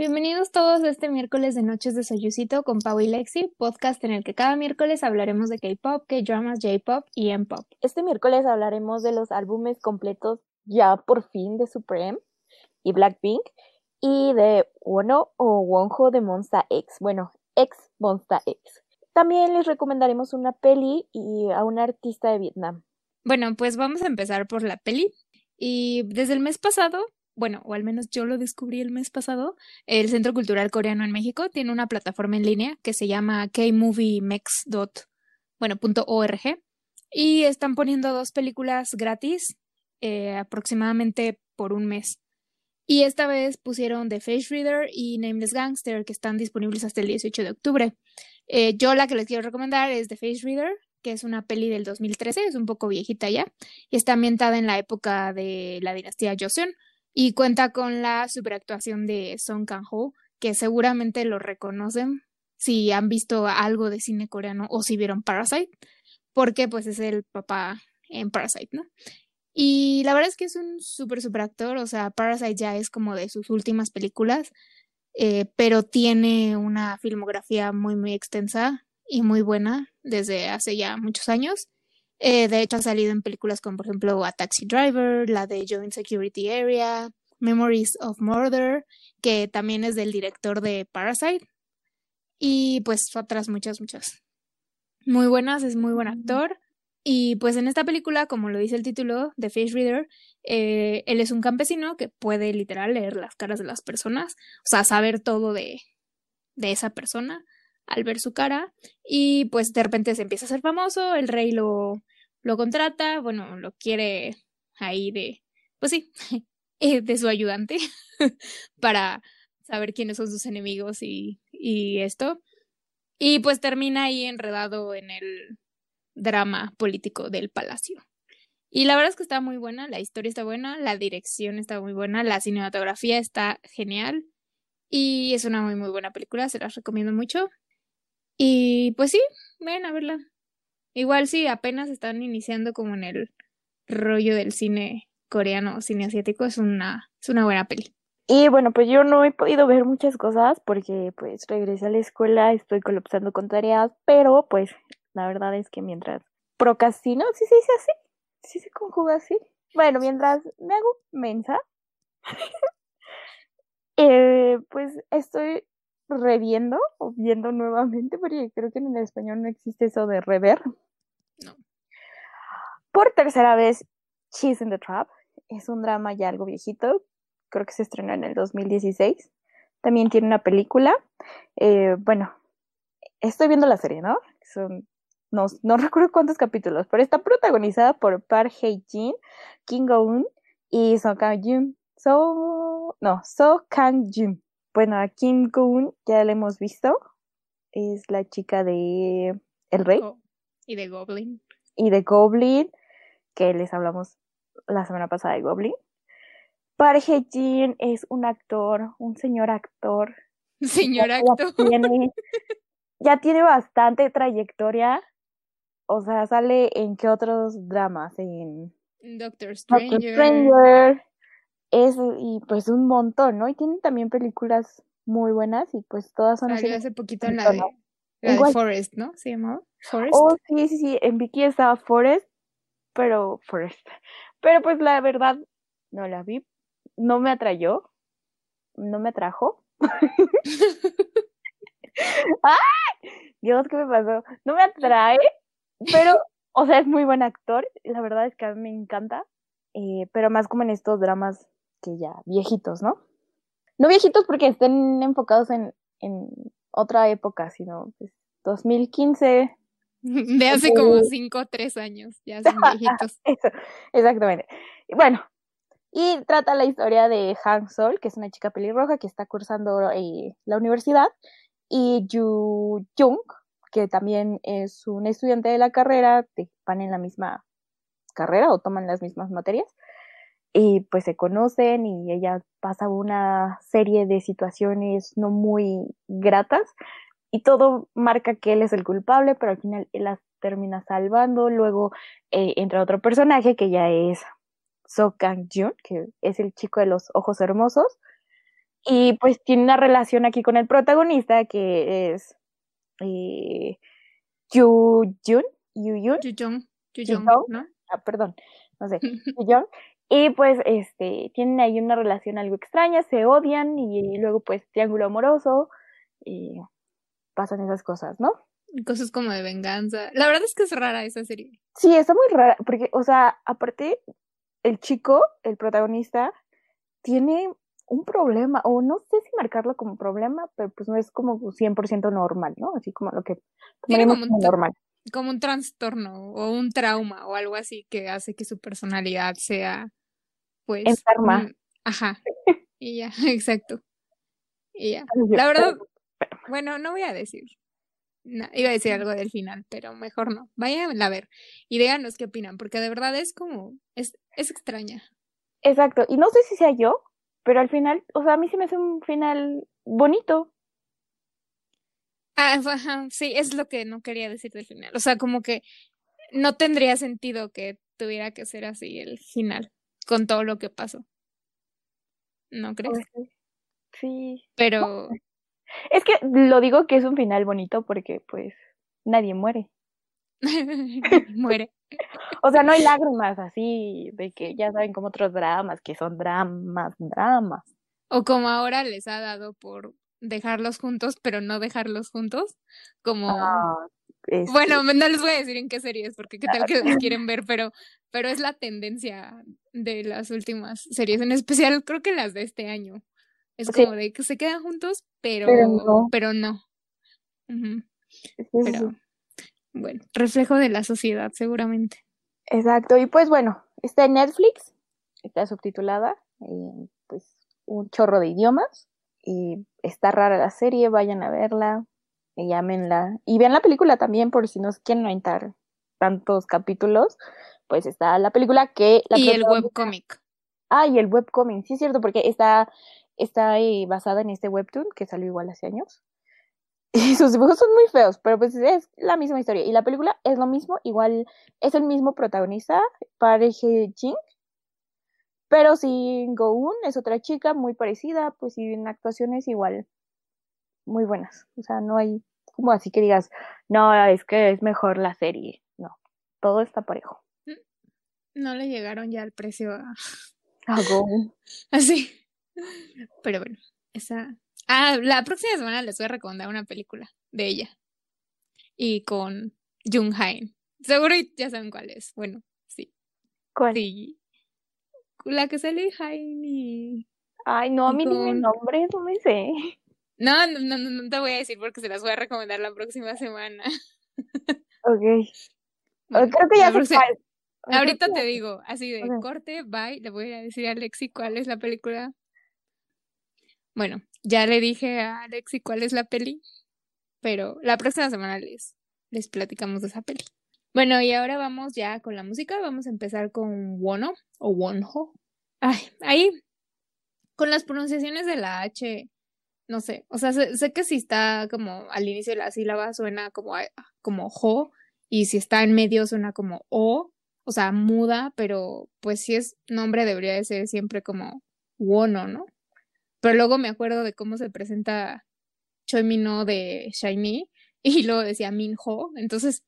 Bienvenidos todos a este miércoles de Noches de Soyucito con Pau y Lexi, podcast en el que cada miércoles hablaremos de K-pop, K-dramas, J-pop y M-pop. Este miércoles hablaremos de los álbumes completos ya por fin de Supreme y Blackpink y de Wono o Wonho de Monsta X, bueno, ex Monsta X. También les recomendaremos una peli y a un artista de Vietnam. Bueno, pues vamos a empezar por la peli. Y desde el mes pasado bueno, o al menos yo lo descubrí el mes pasado, el Centro Cultural Coreano en México tiene una plataforma en línea que se llama kmoviemex.org y están poniendo dos películas gratis eh, aproximadamente por un mes. Y esta vez pusieron The Face Reader y Nameless Gangster, que están disponibles hasta el 18 de octubre. Eh, yo la que les quiero recomendar es The Face Reader, que es una peli del 2013, es un poco viejita ya, y está ambientada en la época de la dinastía Joseon, y cuenta con la superactuación de Song Kang-ho, que seguramente lo reconocen si han visto algo de cine coreano o si vieron Parasite, porque pues es el papá en Parasite, ¿no? Y la verdad es que es un súper, súper actor, o sea, Parasite ya es como de sus últimas películas, eh, pero tiene una filmografía muy, muy extensa y muy buena desde hace ya muchos años. Eh, de hecho, ha salido en películas como, por ejemplo, A Taxi Driver, la de Joint Security Area, Memories of Murder, que también es del director de Parasite. Y pues otras muchas, muchas. Muy buenas, es muy buen actor. Y pues en esta película, como lo dice el título, The Face Reader, eh, él es un campesino que puede literal leer las caras de las personas, o sea, saber todo de, de esa persona al ver su cara. Y pues de repente se empieza a ser famoso, el rey lo, lo contrata, bueno, lo quiere ahí de, pues sí, eh, de su ayudante para saber quiénes son sus enemigos y, esto. Y pues termina ahí enredado en el drama político del palacio. Y la verdad es que está muy buena, la historia está buena, la dirección está muy buena, la cinematografía está genial y es una muy muy buena película, se las recomiendo mucho. Y pues sí, ven a verla. Igual sí, apenas están iniciando como en el rollo del cine coreano, cine asiático, es una, es una buena peli. Y bueno, pues yo no he podido ver muchas cosas porque pues regresé a la escuela, estoy colapsando con tareas, pero pues la verdad es que mientras procrastino, ¿sí se dice así? ¿Sí se conjuga así? Bueno, mientras me hago mensa, eh, pues estoy reviendo o viendo nuevamente, porque creo que en el español no existe eso de rever. No. Por tercera vez, Cheese in the Trap. Es un drama ya algo viejito. Creo que se estrenó en el 2016. También tiene una película. Eh, bueno, estoy viendo la serie, ¿no? Son, no, no recuerdo cuántos capítulos, pero está protagonizada por Park Hae-jin, Kim Go-eun y So Kang-jun. So, no, So Kang-jun. Bueno, a Kim Goon ya la hemos visto. Es la chica de El Rey. y de Goblin. Y de Goblin, que les hablamos la semana pasada de Goblin. Park Jin es un actor, un señor actor. Señor actor. Ya tiene, ya tiene bastante trayectoria. O sea, sale en qué otros dramas? En Doctor Stranger. Doctor Stranger es y pues un montón, ¿no? Y tienen también películas muy buenas y pues todas son así. hace poquito en la de, Forest, ¿no? ¿Se llamaba? Forest. Oh, sí, sí, sí, en Vicky estaba Forest, pero Forest. Pero pues la verdad no la vi, no me atrayó, no me atrajo. ¡Ay! Dios, ¿qué me pasó? No me atrae, pero, o sea, es muy buen actor, la verdad es que a mí me encanta, eh, pero más como en estos dramas que ya viejitos, ¿no? No viejitos porque estén enfocados en, en otra época, sino pues 2015. De hace como 5 o 3 años, ya son viejitos. exactamente. Bueno, y trata la historia de Han Sol, que es una chica pelirroja que está cursando eh, la universidad, y Yu Jung, que también es un estudiante de la carrera, van en la misma carrera o toman las mismas materias y pues se conocen y ella pasa una serie de situaciones no muy gratas y todo marca que él es el culpable, pero al final él las termina salvando. Luego eh, entra otro personaje que ya es So Kang Jun, que es el chico de los ojos hermosos. Y pues tiene una relación aquí con el protagonista que es eh, Yu Jun. Yu Yun. Yu Jung. Yu Jung. ¿no? Ah, perdón. No sé. Yu Jung. Y pues este tienen ahí una relación algo extraña, se odian y, luego pues triángulo amoroso y pasan esas cosas, ¿no? Cosas como de venganza. La verdad es que es rara esa serie. Sí, está muy rara, porque, o sea, aparte, el chico, el protagonista, tiene un problema, o no sé si marcarlo como problema, pero pues no es como 100% normal, ¿no? Así como lo que Tiene como como normal. Como un trastorno o un trauma o algo así que hace que su personalidad sea, pues. Enferma. mm, Ajá. Y ya, exacto. Y ya. La verdad, bueno, no voy a decir. No, iba a decir algo del final, pero mejor no. Vayan a ver y díganos qué opinan, porque de verdad es como, es, es extraña. Exacto, y no sé si sea yo, pero al final, o sea, a mí se me hace un final bonito. Ah, ajá, sí, es lo que no quería decir del final. O sea, como que no tendría sentido que tuviera que ser así el final, con todo lo que pasó. ¿No crees? Sí. Pero, Es que lo digo que es un final bonito porque, pues, nadie muere. muere. O sea, no hay lágrimas así de que ya saben como otros dramas, que son dramas, dramas. O como ahora les ha dado por dejarlos juntos, pero no dejarlos juntos. Como, Ah, este, bueno, no les voy a decir en qué series, porque qué tal que quieren ver, pero, pero es la tendencia de las últimas series, en especial creo que las de este año. Es Sí. como de que se quedan juntos, pero, Pero no. pero no. Sí, sí. Bueno, reflejo de la sociedad, seguramente. Exacto, y pues bueno, está en Netflix, está subtitulada en pues un chorro de idiomas y está rara la serie, vayan a verla, y llámenla y vean la película también por si no quieren aventar tantos capítulos, pues está la película que la Y el webcomic. Ah, y el webcomic, sí es cierto, porque está, está eh, basada en este webtoon que salió igual hace años. Y sus dibujos son muy feos, pero pues es la misma historia. Y la película es lo mismo, igual es el mismo protagonista, Park Hae-jin, pero sin Go-eun es otra chica muy parecida, pues y en actuaciones igual muy buenas. O sea, no hay como así que digas, no, es que es mejor la serie. No, todo está parejo. No le llegaron ya al precio a... A Go-eun. Así. Pero bueno, esa. Ah, la próxima semana les voy a recomendar una película de ella. Y con Jung Hain. Seguro ya saben cuál es. Bueno, sí. ¿Cuál? Sí. La que sale Hain y. Ay, no, a mí con- nombres, no me sé. No, no, no, no, te voy a decir porque se las voy a recomendar la próxima semana. Ok. Bueno, Creo que ya sé próxima- cuál. Ahorita te digo, así de corte, bye, le voy a decir a Alexi cuál es la película. Bueno, ya le dije a Alexi cuál es la peli, pero la próxima semana les, les platicamos de esa peli. Bueno, y ahora vamos ya con la música, vamos a empezar con Wono o Wonho. Ay, ahí, con las pronunciaciones de la H, no sé, o sea, sé, sé que si está como al inicio de la sílaba suena como, como jo, y si está en medio suena como o, o sea, muda, pero pues si es nombre debería de ser siempre como Wono, ¿no? Pero luego me acuerdo de cómo se presenta Choi Min-ho de Shiny y luego decía Min-ho, entonces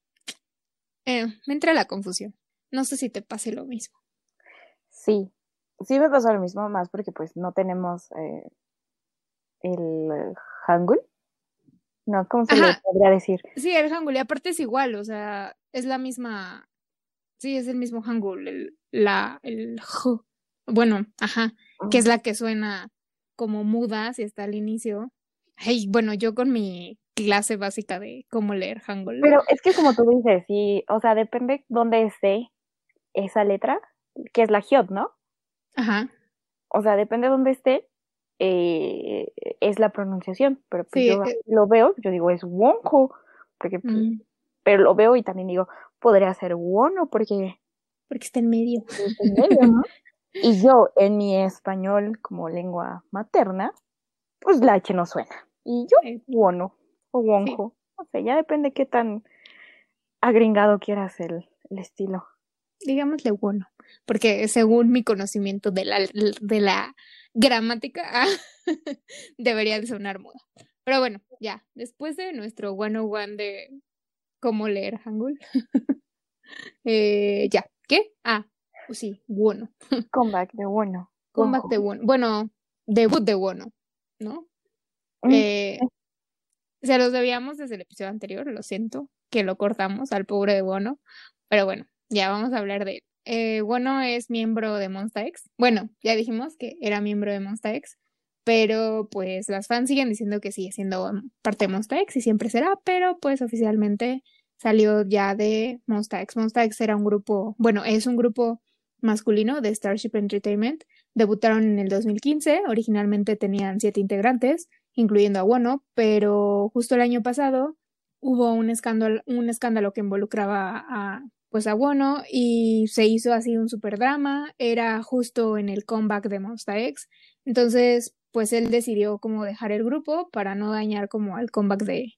eh, me entra la confusión. No sé si te pase lo mismo. Sí, sí me pasó lo mismo, más porque pues no tenemos eh, el Hangul. No, ¿cómo se le Ajá. podría decir? Sí, el Hangul, y aparte es igual, o sea, es la misma, sí, es el mismo Hangul, el, la, el J, bueno, ajá, que es la que suena como muda si está al inicio. Ay, bueno, yo con mi clase básica de cómo leer Hangul. Pero es que como tú dices, sí, o sea, depende dónde esté esa letra, que es la Hyot, ¿no? Ajá, O sea, depende dónde esté, eh, es la pronunciación. Pero pues Sí, yo eh. lo veo, yo digo, es Wonho, porque pues, mm, pero lo veo y también digo, podría ser Wono, porque porque está en medio. es en medio, ¿no? Y yo, en mi español como lengua materna, pues la H no suena. Y yo, Eh, Wono o Wonho. O sea, ya depende qué tan agringado quieras el, el estilo. digámosle bueno. porque según mi conocimiento de la, de la gramática, debería de sonar muda. Pero bueno, ya, después de nuestro one-on-one de cómo leer Hangul, eh, ya, ¿qué? Ah, pues sí, bueno. Comeback de bueno. Comeback de bueno. Bueno, debut de bueno, ¿no? Mm, eh, se los debíamos desde el episodio anterior, lo siento, que lo cortamos al pobre de Bono, pero bueno, ya vamos a hablar de él. Eh, Bono es miembro de Monsta X. Bueno, ya dijimos que era miembro de Monsta X, pero pues las fans siguen diciendo que sigue siendo parte de Monsta X y siempre será, pero pues oficialmente salió ya de Monsta X. Monsta X era un grupo, bueno, es un grupo masculino de Starship Entertainment. Debutaron en el 2015, originalmente tenían siete integrantes incluyendo a Wono, pero justo el año pasado hubo un escándalo, un escándalo que involucraba a pues a Wono y se hizo así un super drama, era justo en el comeback de Monsta X, entonces pues él decidió como dejar el grupo para no dañar como al comeback de,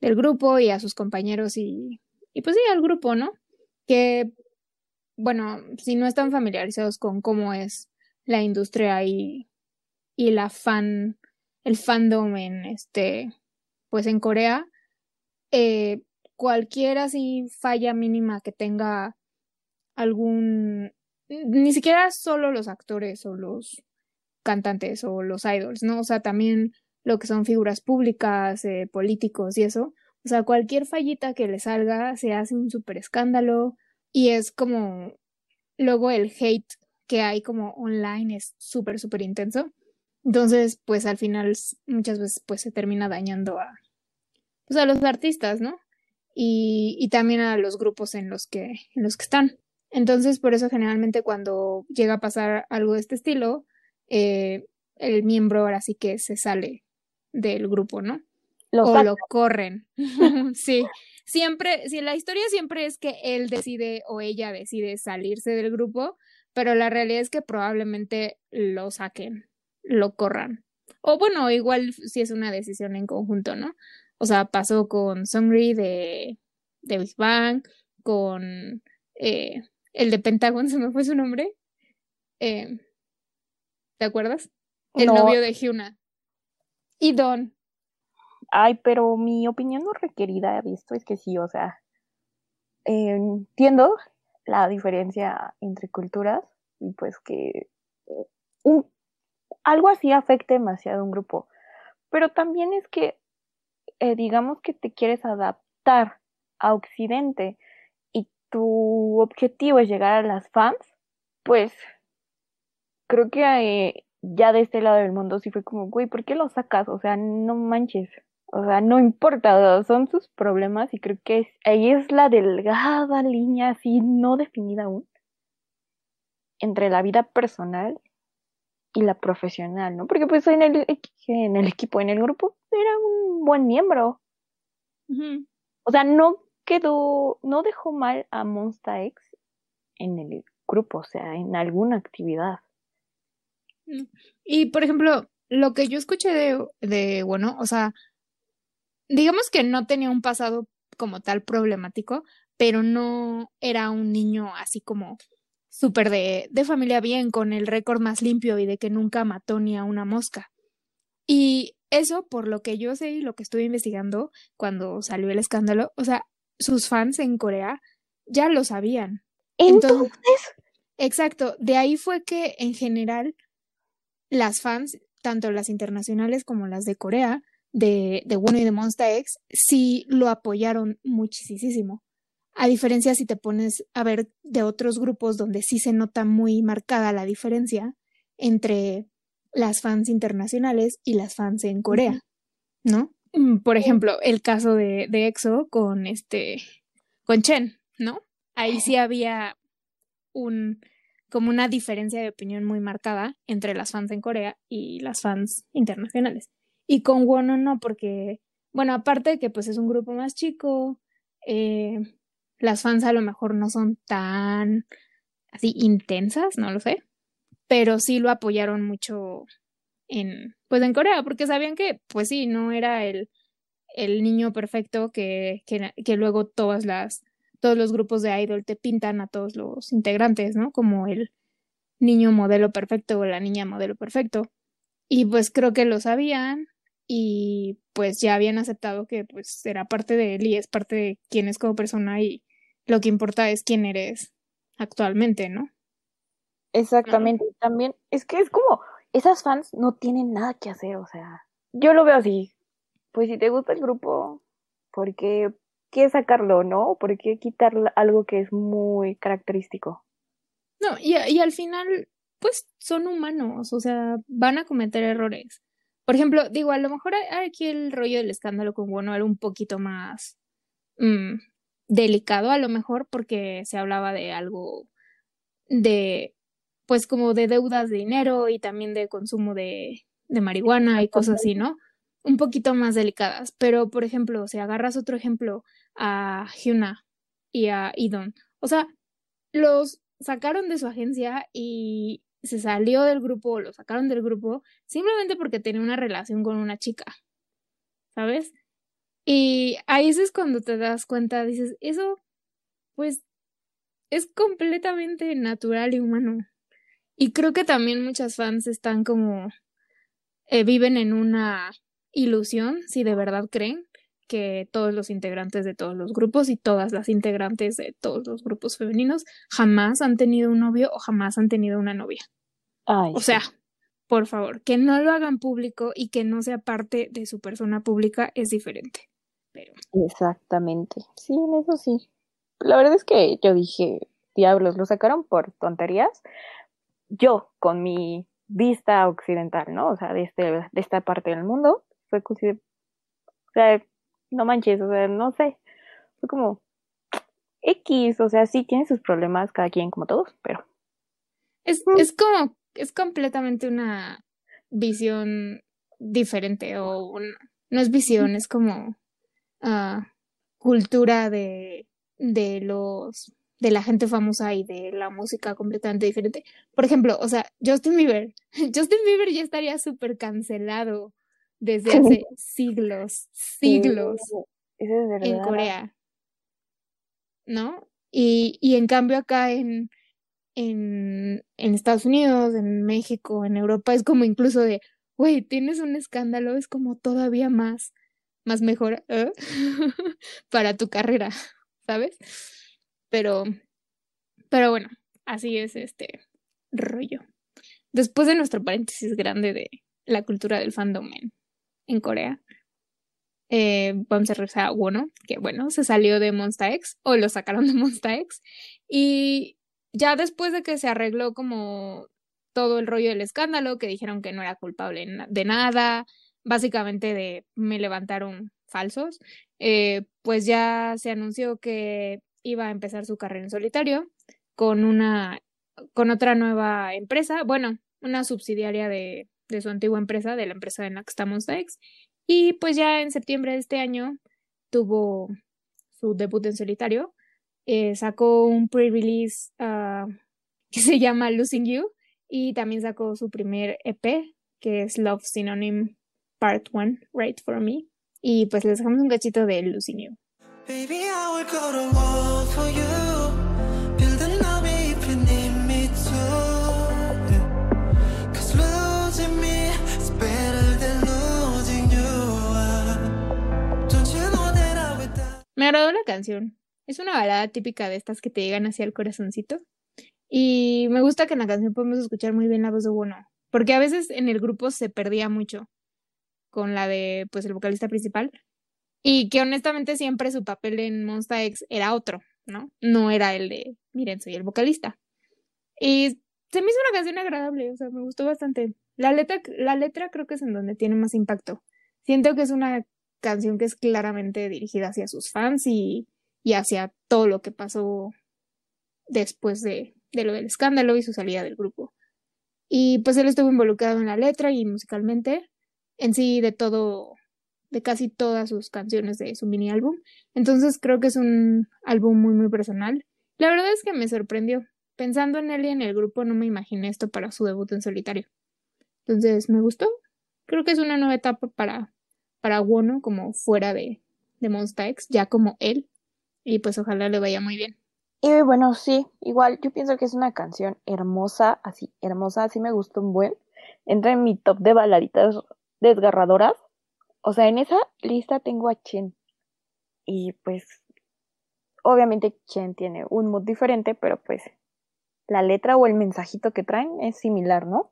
del grupo y a sus compañeros y, y pues sí, al grupo, ¿no? Que, bueno, si no están familiarizados con cómo es la industria y, y la fan el fandom en este, pues en Corea, eh, cualquier así falla mínima que tenga algún, ni siquiera solo los actores o los cantantes o los idols, ¿no? O sea, también lo que son figuras públicas, eh, políticos y eso. O sea, cualquier fallita que le salga se hace un súper escándalo y es como luego el hate que hay como online es súper, súper intenso. Entonces, pues al final muchas veces pues se termina dañando a, pues, a los artistas, ¿no? Y, y también a los grupos en los que, en los que están. Entonces, por eso generalmente cuando llega a pasar algo de este estilo, eh, el miembro ahora sí que se sale del grupo, ¿no? o lo corren. sí. Siempre, si la historia siempre es que él decide o ella decide salirse del grupo, pero la realidad es que probablemente lo saquen lo corran. O bueno, igual si es una decisión en conjunto, ¿no? O sea, pasó con Sungri de, de Big Bang, con eh, el de Pentagon, se me fue su nombre. Eh, ¿Te acuerdas? El novio de Hyuna. Y Don. Ay, pero mi opinión no requerida de esto es que sí, o sea, entiendo la diferencia entre culturas y pues que un algo así afecta demasiado a un grupo. Pero también es que, eh, digamos que te quieres adaptar a Occidente y tu objetivo es llegar a las fans, pues creo que eh, ya de este lado del mundo sí fue como, güey, ¿por qué lo sacas? O sea, no manches. O sea, no importa, son sus problemas y creo que ahí es la delgada línea así no definida aún entre la vida personal y la profesional, ¿no? Porque pues en el, en el equipo, en el grupo, era un buen miembro. O sea, no quedó, no dejó mal a Monsta X en el grupo, o sea, en alguna actividad. Y por ejemplo, lo que yo escuché de, de, bueno, o sea, digamos que no tenía un pasado como tal problemático, pero no era un niño así como súper de, de familia bien, con el récord más limpio y de que nunca mató ni a una mosca. Y eso, por lo que yo sé y lo que estuve investigando cuando salió el escándalo, o sea, sus fans en Corea ya lo sabían. Entonces, exacto, de ahí fue que en general las fans, tanto las internacionales como las de Corea, de, de y de Monsta X, sí lo apoyaron muchísimo. A diferencia si te pones a ver de otros grupos donde sí se nota muy marcada la diferencia entre las fans internacionales y las fans en Corea, ¿no? Mm, por ejemplo, el caso de, de EXO con este, con Chen, ¿no? Ahí sí había un, como una diferencia de opinión muy marcada entre las fans en Corea y las fans internacionales. Y con Wono no, porque, bueno, aparte de que pues es un grupo más chico, eh, las fans a lo mejor no son tan así intensas, no lo sé, pero sí lo apoyaron mucho en pues en Corea porque sabían que pues sí, no era el, el niño perfecto que, que, que luego todas las todos los grupos de idol te pintan a todos los integrantes, ¿no? Como el niño modelo perfecto o la niña modelo perfecto. Y pues creo que lo sabían y pues ya habían aceptado que pues era parte de él y es parte de quién es como persona y lo que importa es quién eres actualmente, ¿no? Exactamente. También es que es como esas fans no tienen nada que hacer, o sea, yo lo veo así. Pues si te gusta el grupo, ¿por qué, sacarlo, no? ¿Por qué quitar algo que es muy característico? No, y, y al final, pues son humanos, o sea, van a cometer errores. Por ejemplo, digo, a lo mejor aquí el rollo del escándalo con Bono era un poquito más mm, delicado, a lo mejor, porque se hablaba de algo de, pues como de deudas de dinero y también de consumo de, de marihuana y cosas así, ¿no? Un poquito más delicadas. Pero, por ejemplo, si agarras otro ejemplo a Hyuna y a Idon, o sea, los sacaron de su agencia y se salió del grupo, lo sacaron del grupo, simplemente porque tenía una relación con una chica, ¿sabes? Y ahí es cuando te das cuenta, dices, eso, pues, es completamente natural y humano. Y creo que también muchas fans están como, eh, viven en una ilusión, si de verdad creen que todos los integrantes de todos los grupos y todas las integrantes de todos los grupos femeninos jamás han tenido un novio o jamás han tenido una novia. o sea, por favor, que no lo hagan público y que no sea parte de su persona pública es diferente. Pero... Exactamente. Sí, eso sí. La verdad es que yo dije, diablos, lo sacaron por tonterías. Yo, con mi vista occidental, ¿no? O sea, de, este, de esta parte del mundo, fue o sea, no manches, o sea, no sé, fue como X, o sea, sí tiene sus problemas cada quien como todos, pero... Es, es como, es completamente una visión diferente o no es visión, es como uh, cultura de, de los de la gente famosa y de la música completamente diferente. Por ejemplo, o sea, Justin Bieber. Justin Bieber ya estaría súper cancelado desde hace siglos, siglos en Corea. ¿No? Y, y en cambio acá en, en, en Estados Unidos, en México, en Europa, es como incluso de, güey, tienes un escándalo, es como todavía más, más mejor ¿eh? para tu carrera, ¿sabes? Pero, pero bueno, así es este rollo. Después de nuestro paréntesis grande de la cultura del fandom en en Corea. Eh, vamos a regresar a Wono, que bueno, se salió de Monsta X o lo sacaron de Monsta X. Y ya después de que se arregló como todo el rollo del escándalo, que dijeron que no era culpable de nada, básicamente de me levantaron falsos, eh, pues ya se anunció que iba a empezar su carrera en solitario con una con otra nueva empresa, bueno, una subsidiaria de, de su antigua empresa, de la empresa en la que estamos ex. Y pues ya en septiembre de este año tuvo su debut en solitario. Eh, sacó un pre-release ah, que se llama Losing You y también sacó su primer EP que es Love Synonym Part 1, Right for Me. Y pues les dejamos un cachito de Losing You. Baby, Me agradó la canción. Es una balada típica de estas que te llegan hacia el corazoncito. Y me gusta que en la canción podemos escuchar muy bien la voz de Bono. Porque a veces en el grupo se perdía mucho con la de, pues, el vocalista principal. Y que honestamente siempre su papel en Monsta X era otro, ¿no? No era el de, miren, soy el vocalista. Y se me hizo una canción agradable, o sea, me gustó bastante. La letra, la letra creo que es en donde tiene más impacto. Siento que es una canción que es claramente dirigida hacia sus fans y, y hacia todo lo que pasó después de, de, lo del escándalo y su salida del grupo. Y pues él estuvo involucrado en la letra y musicalmente, en sí de todo, de casi todas sus canciones de su mini álbum. Entonces creo que es un álbum muy, muy personal. La verdad es que me sorprendió. Pensando en él y en el grupo, no me imaginé esto para su debut en solitario. Entonces me gustó. Creo que es una nueva etapa para, para Wono como fuera de, de Monsta X, ya como él, y pues ojalá le vaya muy bien. Y bueno, sí, igual yo pienso que es una canción hermosa, así, hermosa, así me gustó un buen. Entra en mi top de baladitas desgarradoras. O sea, en esa lista tengo a Chen. Y pues, obviamente Chen tiene un mood diferente, pero pues la letra o el mensajito que traen es similar, ¿no?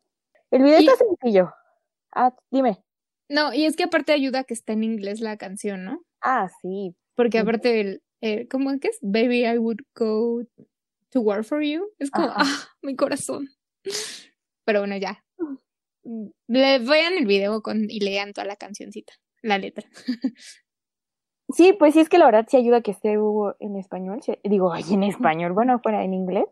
El video está sencillo. Ah, dime. No, y es que aparte ayuda que esté en inglés la canción, ¿no? Ah, sí. Porque aparte el, eh, ¿cómo es que es? Baby, I would go to war for you. Es como, ah, mi corazón. Pero bueno, ya. Le vean el video con, y lean toda la cancioncita, la letra. Sí, pues sí, es que la verdad sí ayuda que esté en español. Digo, ay, en español, bueno, fuera en inglés.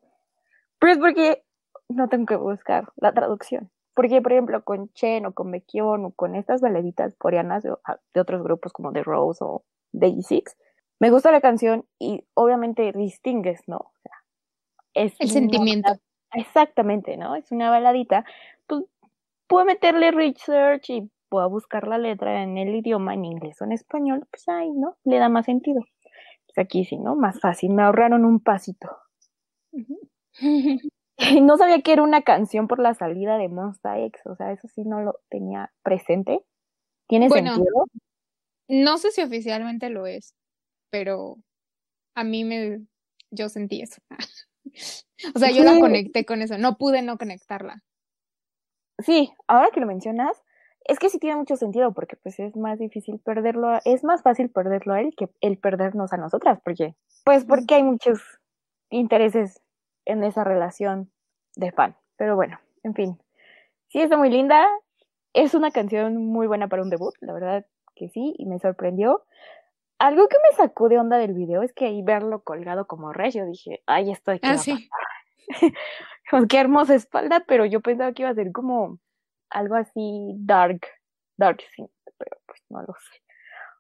Pero es porque no tengo que buscar la traducción. Porque, por ejemplo, con Chen o con Baekhyun o con estas baladitas coreanas de, ah, de, otros grupos como The Rose o Day Six, me gusta la canción y obviamente distingues, ¿no? O sea, es el sentimiento. Exactamente, ¿no? Es una baladita. Pues puedo meterle research y puedo buscar la letra en el idioma, en inglés o en español, pues ahí, ¿no? Le da más sentido. Pues aquí sí, ¿no? Más fácil. Me ahorraron un pasito. no sabía que era una canción por la salida de Monsta X, o sea, eso sí no lo tenía presente. ¿Tiene sentido? No sé si oficialmente lo es pero a mí me, yo sentí eso. o sea, yo la conecté con eso, no pude no conectarla. Sí, ahora que lo mencionas, es que sí tiene mucho sentido porque pues es más difícil perderlo, es más fácil perderlo a él que el perdernos a nosotras, porque pues porque hay muchos intereses en esa relación de fan. Pero bueno, en fin, sí está muy linda, es una canción muy buena para un debut, la verdad que sí, y me sorprendió algo que me sacó de onda del video es que ahí verlo colgado como rey, yo dije, ay, estoy ah, sí. qué hermosa espalda, pero yo pensaba que iba a ser como algo así dark, dark, sí, pero pues no lo sé.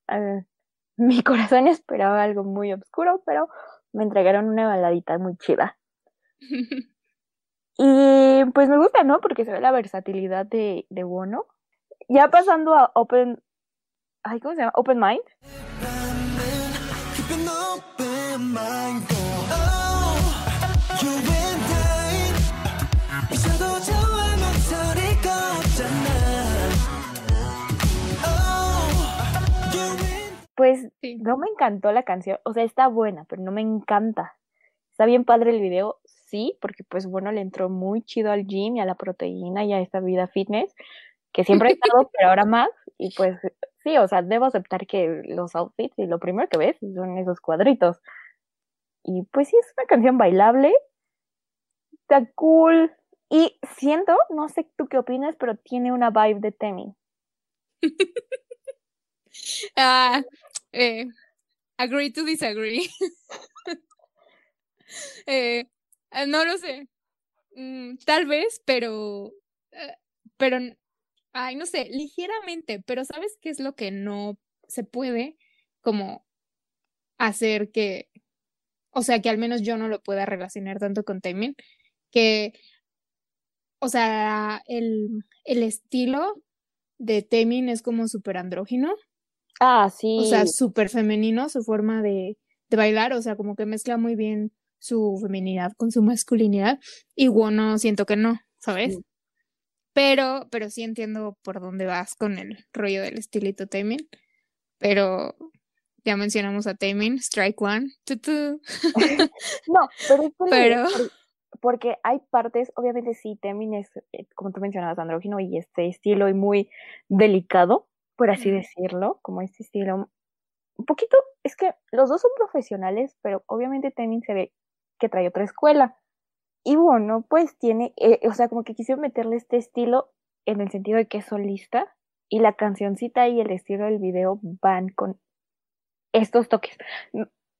Ah, mi corazón esperaba algo muy oscuro, pero me entregaron una baladita muy chida. y pues me gusta, ¿no? Porque se ve la versatilidad de, de Bono. Ya pasando a Open, ay, ¿cómo se llama? Open Mind. Pues no me encantó la canción, o sea, está buena, pero no me encanta. Está bien padre el video, sí, porque pues bueno, le entró muy chido al gym y a la proteína y a esta vida fitness, que siempre he estado, pero ahora más, y pues sí, o sea, debo aceptar que los outfits y lo primero que ves son esos cuadritos. Y pues sí, es una canción bailable, está cool, y siento, no sé tú qué opinas, pero tiene una vibe de Temi. ah, eh, agree to disagree. Eh, eh, no lo sé. Mm, tal vez, pero. pero. Ay, no sé, ligeramente. Pero ¿sabes qué es lo que no se puede? Como hacer que. O sea, que al menos yo no lo pueda relacionar tanto con Taemin. Que. O sea, el, el estilo de Taemin es como súper andrógino. Ah, sí. O sea, súper femenino su forma de, de, bailar, o sea, como que mezcla muy bien su feminidad con su masculinidad. Y bueno, siento que no, ¿sabes? Pero, pero sí entiendo por dónde vas con el rollo del estilito Taemin. Pero ya mencionamos a Taemin, Strike One. no, pero es pero... porque hay partes, obviamente sí, Taemin es, eh, como tú mencionabas, andrógino y este estilo y muy delicado, por así decirlo, como este estilo. Un poquito, es que los dos son profesionales, pero obviamente también se ve que trae otra escuela. Y bueno, pues tiene, eh, o sea, como que quisieron meterle este estilo en el sentido de que es solista y la cancioncita y el estilo del video van con estos toques.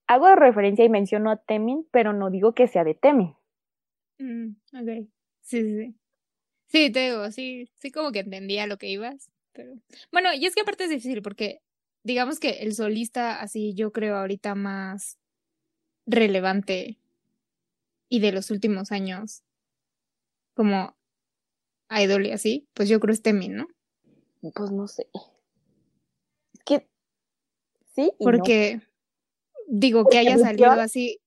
Hago referencia y menciono a Temin, pero no digo que sea de Temin. Mm, ok, sí, sí. Sí, te digo, sí, sí como que entendía lo que ibas. Bueno, y es que aparte es difícil porque digamos que el solista así yo creo ahorita más relevante y de los últimos años como idol y así, pues yo creo es Temin, ¿no? Pues no sé. Es que sí. porque digo, que haya salido así.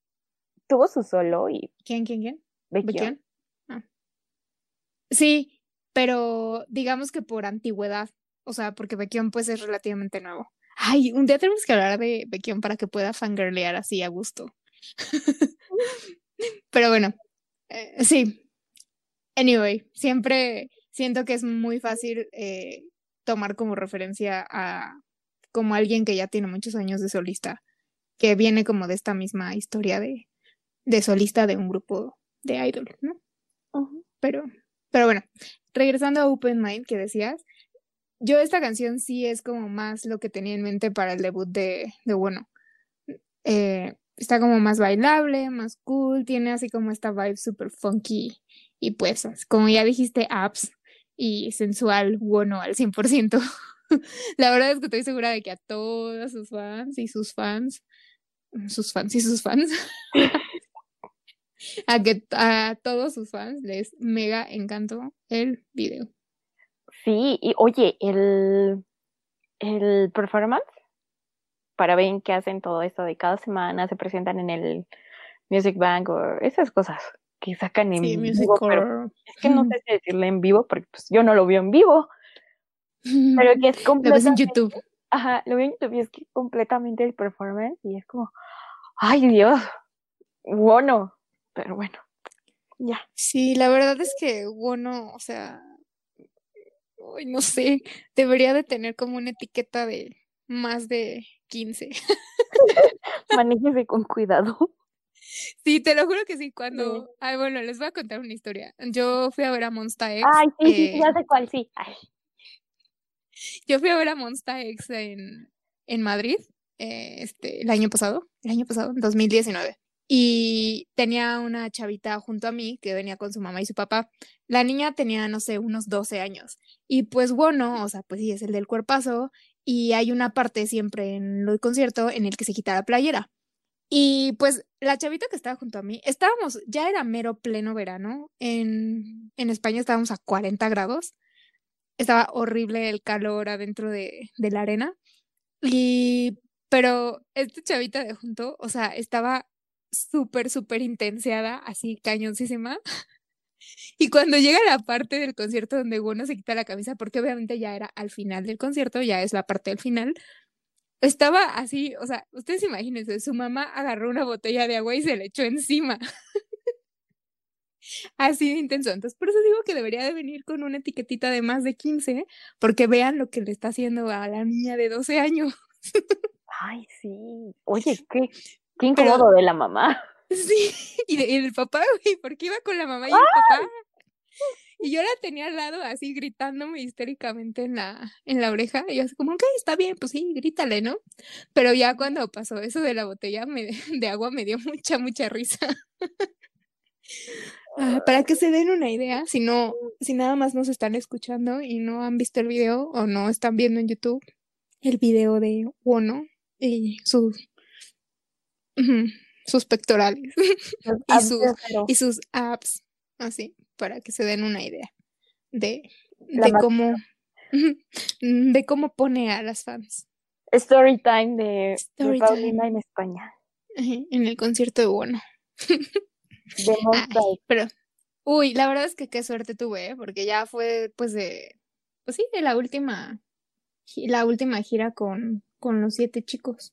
Tuvo su solo y. ¿Quién, quién, quién? ¿Bequion? Ah. Sí, pero digamos que por antigüedad. O sea, porque Bequion pues es relativamente nuevo. Ay, un día tenemos que hablar de Bequion para que pueda fangirlear así a gusto. pero bueno, eh, sí. Anyway, siempre siento que es muy fácil eh, tomar como referencia a como alguien que ya tiene muchos años de solista, que viene como de esta misma historia de, de solista de un grupo de idol, ¿no? Pero, pero bueno, regresando a Open Mind que decías, yo esta canción sí es como más lo que tenía en mente para el debut de, de Bueno. Eh, está como más bailable, más cool, tiene así como esta vibe super funky y pues, como ya dijiste, apps y sensual, bueno, al 100%. La verdad es que estoy segura de que a todos sus fans y sus fans, sus fans y sus fans, a que a todos sus fans les mega encantó el video. Sí, y oye, el, el performance para ver qué hacen todo esto de cada semana, se presentan en el Music Bank o esas cosas que sacan en vivo. es que no sé si decirle en vivo, porque pues yo no lo veo en vivo. Pero que es completamente. Lo ves en YouTube. Ajá, lo veo en YouTube y es que completamente el performance y es como, ay Dios, bueno, pero bueno, ya. Sí, la verdad es que bueno, o sea, no sé, debería de tener como una etiqueta de más de 15. Manéjese con cuidado. Sí, te lo juro que sí, cuando... Ay, bueno, les voy a contar una historia. Yo fui a ver a Monsta X. Ay, sí, sí, ya sé cuál, sí. Yo fui a ver a Monsta X en, en Madrid eh, este, el año pasado, el año pasado, en 2019. Y tenía una chavita junto a mí que venía con su mamá y su papá. La niña tenía, no sé, unos 12 años. Y pues bueno, o sea, pues sí, es el del cuerpazo. Y hay una parte siempre en el concierto en el que se quita la playera. Y pues la chavita que estaba junto a mí, estábamos, ya era mero pleno verano, en, en España estábamos a 40 grados, estaba horrible el calor adentro de, de la arena, y, pero esta chavita de junto, o sea, estaba súper, súper intenseada, así cañoncísima. Y cuando llega la parte del concierto donde uno se quita la camisa, porque obviamente ya era al final del concierto, ya es la parte del final, estaba así, o sea, ustedes imagínense, su mamá agarró una botella de agua y se le echó encima. así de intenso. Entonces, por eso digo que debería de venir con una etiquetita de más de 15, porque vean lo que le está haciendo a la niña de 12 años. Ay, sí. Oye, qué, qué incómodo de la mamá. Sí, y, del papá, güey, porque iba con la mamá y el papá. Y yo la tenía al lado así gritándome histéricamente en la, en la oreja. Y yo así como, ok, está bien, pues sí, grítale, ¿no? Pero ya cuando pasó eso de la botella me, de agua me dio mucha, mucha risa. Ah, para que se den una idea, si no, si nada más nos están escuchando y no han visto el video o no están viendo en YouTube el video de Wono y sus sus pectorales y, sus, y sus apps, así para que se den una idea de, de cómo de cómo pone a las fans. Story time de, Paulina en España. En el concierto de Bono. pero, uy, la verdad es que qué suerte tuve, ¿eh? porque ya fue, pues, de, pues sí, de la última, la última gira con, con los siete chicos.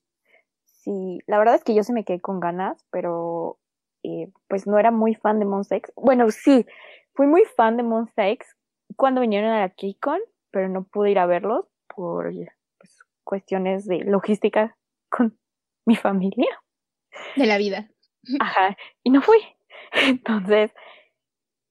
Sí, la verdad es que yo se me quedé con ganas, pero eh, pues no era muy fan de Monsta X. Bueno, sí, fui muy fan de Monsta X cuando vinieron a la KeyCon, pero no pude ir a verlos por pues, cuestiones de logística con mi familia. De la vida. Ajá, y no fui. Entonces,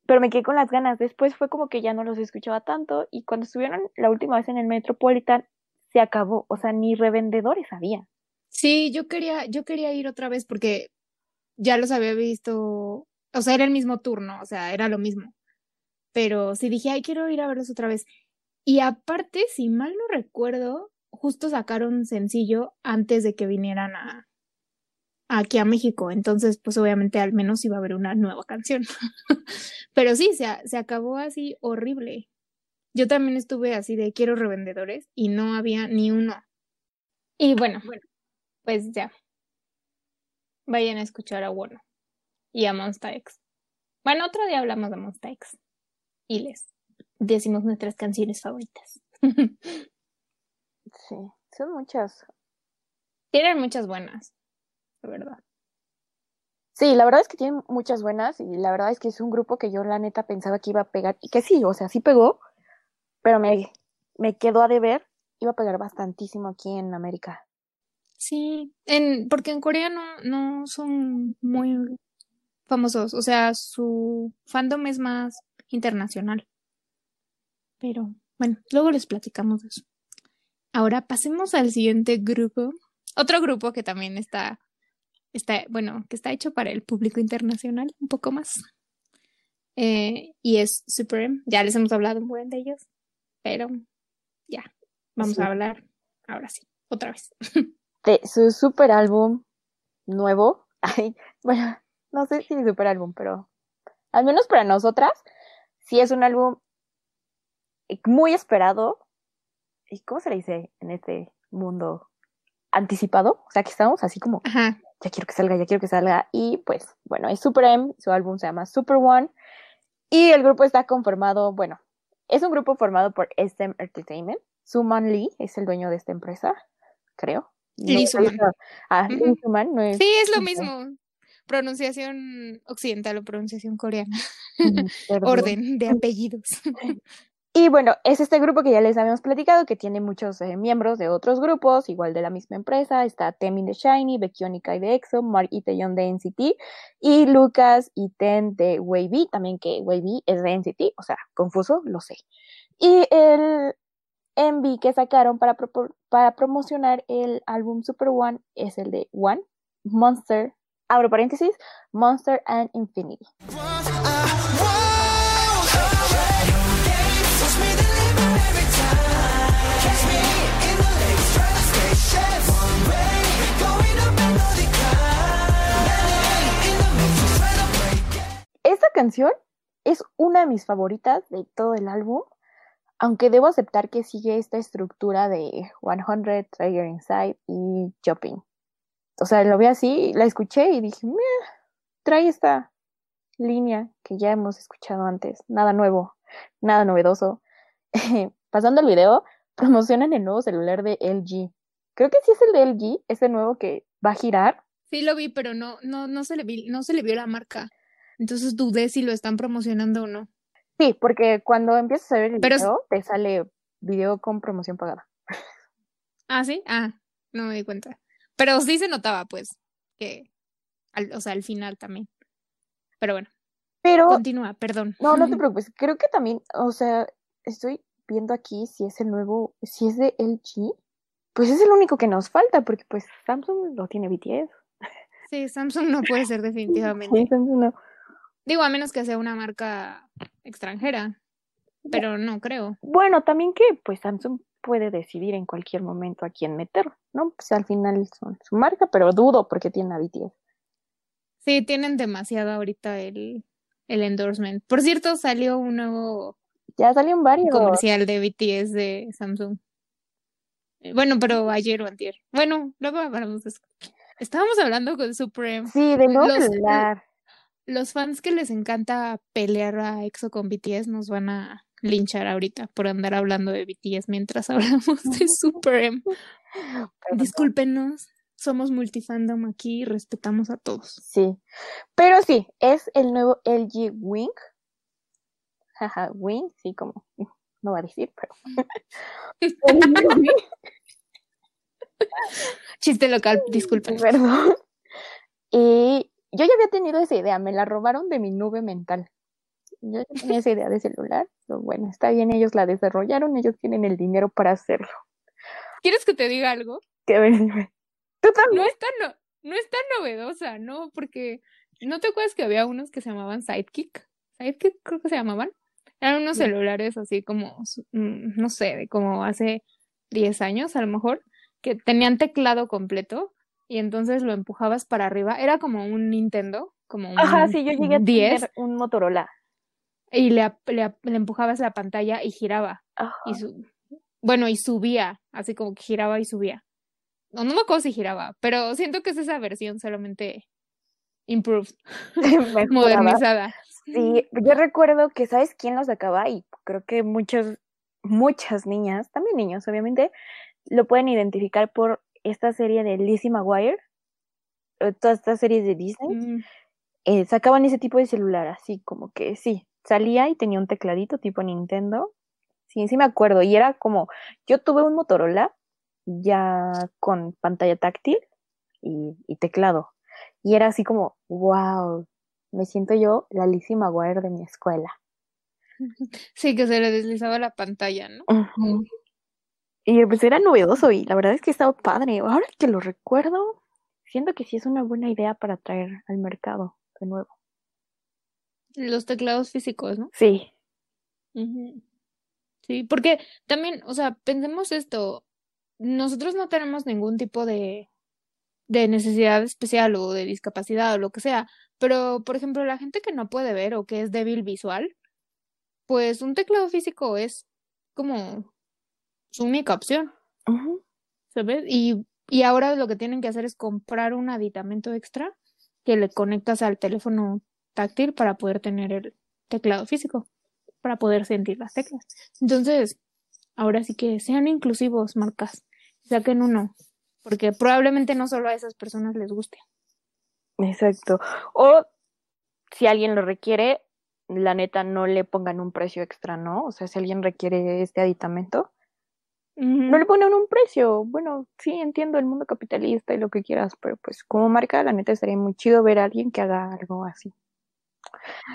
pero me quedé con las ganas. Después fue como que ya no los escuchaba tanto y cuando estuvieron la última vez en el Metropolitan se acabó, o sea, ni revendedores había. Sí, yo quería, yo quería ir otra vez porque ya los había visto, o sea, era el mismo turno, o sea, era lo mismo. Pero sí dije, ay, quiero ir a verlos otra vez. Y aparte, si mal no recuerdo, justo sacaron sencillo antes de que vinieran a aquí a México. Entonces, pues obviamente al menos iba a haber una nueva canción. Pero sí, se, se acabó así horrible. Yo también estuve así de quiero revendedores y no había ni uno. Y bueno, bueno, pues ya vayan a escuchar a Bueno y a Monsta X. Bueno, otro día hablamos de Monsta X y les decimos nuestras canciones favoritas. sí, son muchas. Tienen muchas buenas, de verdad. Sí, la verdad es que tienen muchas buenas y la verdad es que es un grupo que yo la neta pensaba que iba a pegar y que sí, o sea, sí pegó, pero me, me quedó a deber, iba a pegar bastantísimo aquí en América. Sí, en, porque en Corea no, no son muy famosos, o sea, su fandom es más internacional. Pero bueno, luego les platicamos de eso. Ahora pasemos al siguiente grupo. Otro grupo que también está está, bueno, que está hecho para el público internacional, un poco más. Eh, y es Supreme. Ya les hemos hablado un buen de ellos, pero ya, vamos a hablar ahora sí, otra vez. De su super álbum nuevo. Ay, bueno, no sé si es super álbum, pero al menos para nosotras, sí es un álbum muy esperado. ¿Y cómo se le dice en este mundo? Anticipado. O sea, que estamos así como Ajá ya quiero que salga, ya quiero que salga. Y pues, bueno, es Super M, su álbum se llama Super One. Y el grupo está conformado, bueno, es un grupo formado por SM Entertainment. Suman Lee es el dueño de esta empresa, creo. Lee Suman. Ah, Suman no es, Sí, es lo mismo. Pronunciación occidental o pronunciación coreana. Orden de apellidos. Y bueno, es este grupo que ya les habíamos platicado, que tiene muchos eh, miembros de otros grupos, igual de la misma empresa. Está Temin de Shiny, Baekhyun de EXO, Mark Itaeyeon de NCT y Lucas y Ten de Wavy, también que Wavy es de NCT, o sea, confuso, lo sé. Y el MV que sacaron para, para promocionar el álbum Super One es el de One, Monster, abro paréntesis, Monster and Infinity. Esta canción es una de mis favoritas de todo el álbum, aunque debo aceptar que sigue esta estructura de 100, Trigger Inside y Jumping. O sea, lo vi así, la escuché y dije, trae esta línea que ya hemos escuchado antes, nada nuevo, nada novedoso. Pasando el video, promocionan el nuevo celular de LG. Creo que sí es el de LG, ese nuevo que va a girar. Sí lo vi, pero no, no, no se le vi, no se le vio la marca. Entonces dudé si lo están promocionando o no. Sí, porque cuando empiezas a ver el video, te sale video con promoción pagada. Ah, sí, ah, no me di cuenta. Pero sí se notaba, pues, que, o sea, al final también. Pero bueno. Pero. Continúa, perdón. No, no te preocupes. Creo que también, o sea, estoy viendo aquí si es el nuevo, si es de LG. Pues es el único que nos falta, porque pues Samsung lo tiene BTS. Sí, Samsung no puede ser definitivamente. Sí, Samsung no. Digo, a menos que sea una marca extranjera, pero no creo. Bueno, también que pues Samsung puede decidir en cualquier momento a quién meter, ¿no? Pues al final son su marca, pero dudo porque tiene a BTS. Sí, tienen demasiado ahorita el, el endorsement. Por cierto, salió un nuevo ya salió un varios comercial de BTS de Samsung. Eh, bueno, pero ayer o antier. Bueno, luego hablamos de eso. Estábamos hablando con Supreme. Sí, de no hablar los fans que les encanta pelear a EXO con BTS nos van a linchar ahorita por andar hablando de BTS mientras hablamos de Super Discúlpenos, somos multifandom aquí y respetamos a todos. Sí, pero sí, es el nuevo LG Wing. Jaja, Wing, sí, como no va a decir, pero. Chiste local, disculpen. Perdón. Y yo ya había tenido esa idea, me la robaron de mi nube mental. Yo ya tenía esa idea de celular, pero bueno, está bien, ellos la desarrollaron, ellos tienen el dinero para hacerlo. ¿Quieres que te diga algo? Que dime. ¿Tú también? No es, tan no, es tan novedosa, ¿no? Porque ¿no te acuerdas que había unos que se llamaban Sidekick? Sidekick creo que se llamaban. Eran unos celulares así como, mm, no sé, de como hace 10 años a lo mejor, que tenían teclado completo y entonces lo empujabas para arriba. Era como un Nintendo, como un Ajá, sí, yo llegué a tener un Motorola. Y le, le, empujabas la pantalla y giraba. Y su, bueno, y subía, así como que giraba y subía. No, no me acuerdo si giraba, pero siento que es esa versión solamente improved, modernizada. Sí, yo recuerdo que, ¿sabes quién lo sacaba? Y creo que muchas, muchas niñas, también niños, obviamente, lo pueden identificar por esta serie de Lizzie McGuire, eh, todas estas series de Disney, mm. eh, sacaban ese tipo de celular, así como que sí, salía y tenía un tecladito tipo Nintendo. Sí, sí me acuerdo. Y era como, yo tuve un Motorola ya con pantalla táctil y, y teclado. Y era así como, wow, me siento yo la Lizzie McGuire de mi escuela. Sí, que se le deslizaba la pantalla, ¿no? Y pues era novedoso y la verdad es que estaba padre. Ahora que lo recuerdo, siento que sí es una buena idea para traer al mercado de nuevo. Los teclados físicos, ¿no? Sí. Sí, porque también, o sea, pensemos esto, nosotros no tenemos ningún tipo de, de necesidad especial o de discapacidad o lo que sea, pero por ejemplo, la gente que no puede ver o que es débil visual, pues un teclado físico es como su única opción. ¿Sabes? Y, y ahora lo que tienen que hacer es comprar un aditamento extra que le conectas al teléfono táctil para poder tener el teclado físico, para poder sentir las teclas. Entonces, ahora sí que sean inclusivos, marcas, saquen uno, porque probablemente no solo a esas personas les guste. Exacto. O si alguien lo requiere, la neta no le pongan un precio extra, ¿no? O sea, si alguien requiere este aditamento, no le ponen un precio. Bueno, sí, entiendo el mundo capitalista y lo que quieras, pero pues como marca, la neta estaría muy chido ver a alguien que haga algo así.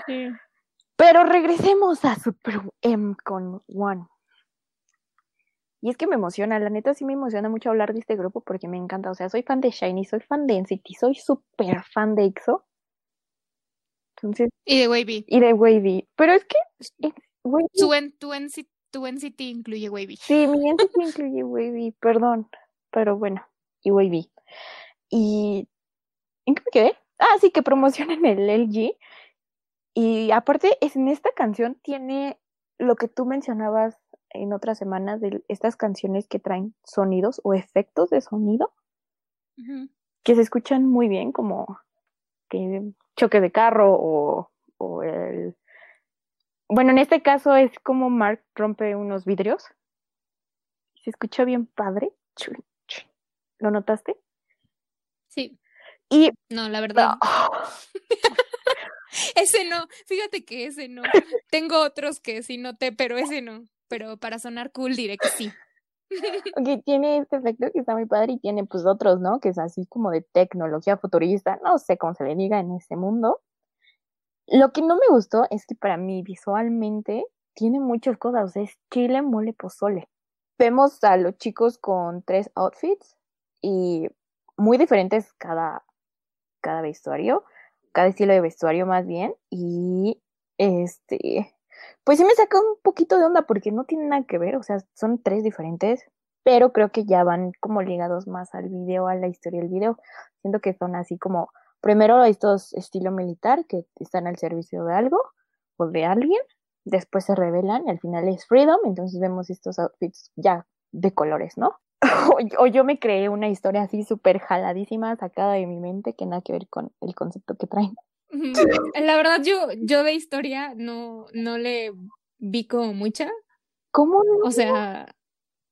Sí. Pero regresemos a Super M con One. Y es que me emociona, la neta sí me emociona mucho hablar de este grupo porque me encanta. O sea, soy fan de Shiny, soy fan de NCT, soy súper fan de EXO. Entonces, y de Wavy. Y de Wavy. Pero es que. tu, tu, NCT, incluye Wavy. Sí, mi NCT incluye Wavy, perdón. Pero bueno, y Wavy. Y. ¿En qué me quedé? Ah, sí, que promocionan el LG. Y aparte, es, en esta canción tiene lo que tú mencionabas en otras semanas de estas canciones que traen sonidos o efectos de sonido que se escuchan muy bien, como que choque de carro o, o el... Bueno, en este caso es como Mark rompe unos vidrios. Se escucha bien padre. ¿Lo notaste? Sí. Y... No, la verdad. ese no, fíjate que ese no. Tengo otros que sí noté, pero ese no pero para sonar cool diré que sí. Ok, tiene este efecto que está muy padre y tiene pues otros, ¿no? Que es así como de tecnología futurista, no sé cómo se le diga en ese mundo. Lo que no me gustó es que para mí visualmente tiene muchas cosas, o sea, es chile, mole, pozole. Vemos a los chicos con tres outfits y muy diferentes cada, cada vestuario, cada estilo de vestuario más bien, y este, pues sí me saca un poquito de onda porque no tiene nada que ver, o sea, son tres diferentes, pero creo que ya van como ligados más al video, a la historia del video. Siento que son así como, primero estos estilo militar que están al servicio de algo o de alguien, después se revelan y al final es Freedom, entonces vemos estos outfits ya de colores, ¿no? o, yo me creé una historia así súper jaladísima, sacada de mi mente, que nada que ver con el concepto que traen. La verdad, yo, yo de historia no, no le vi como mucha. ¿Cómo no? O sea,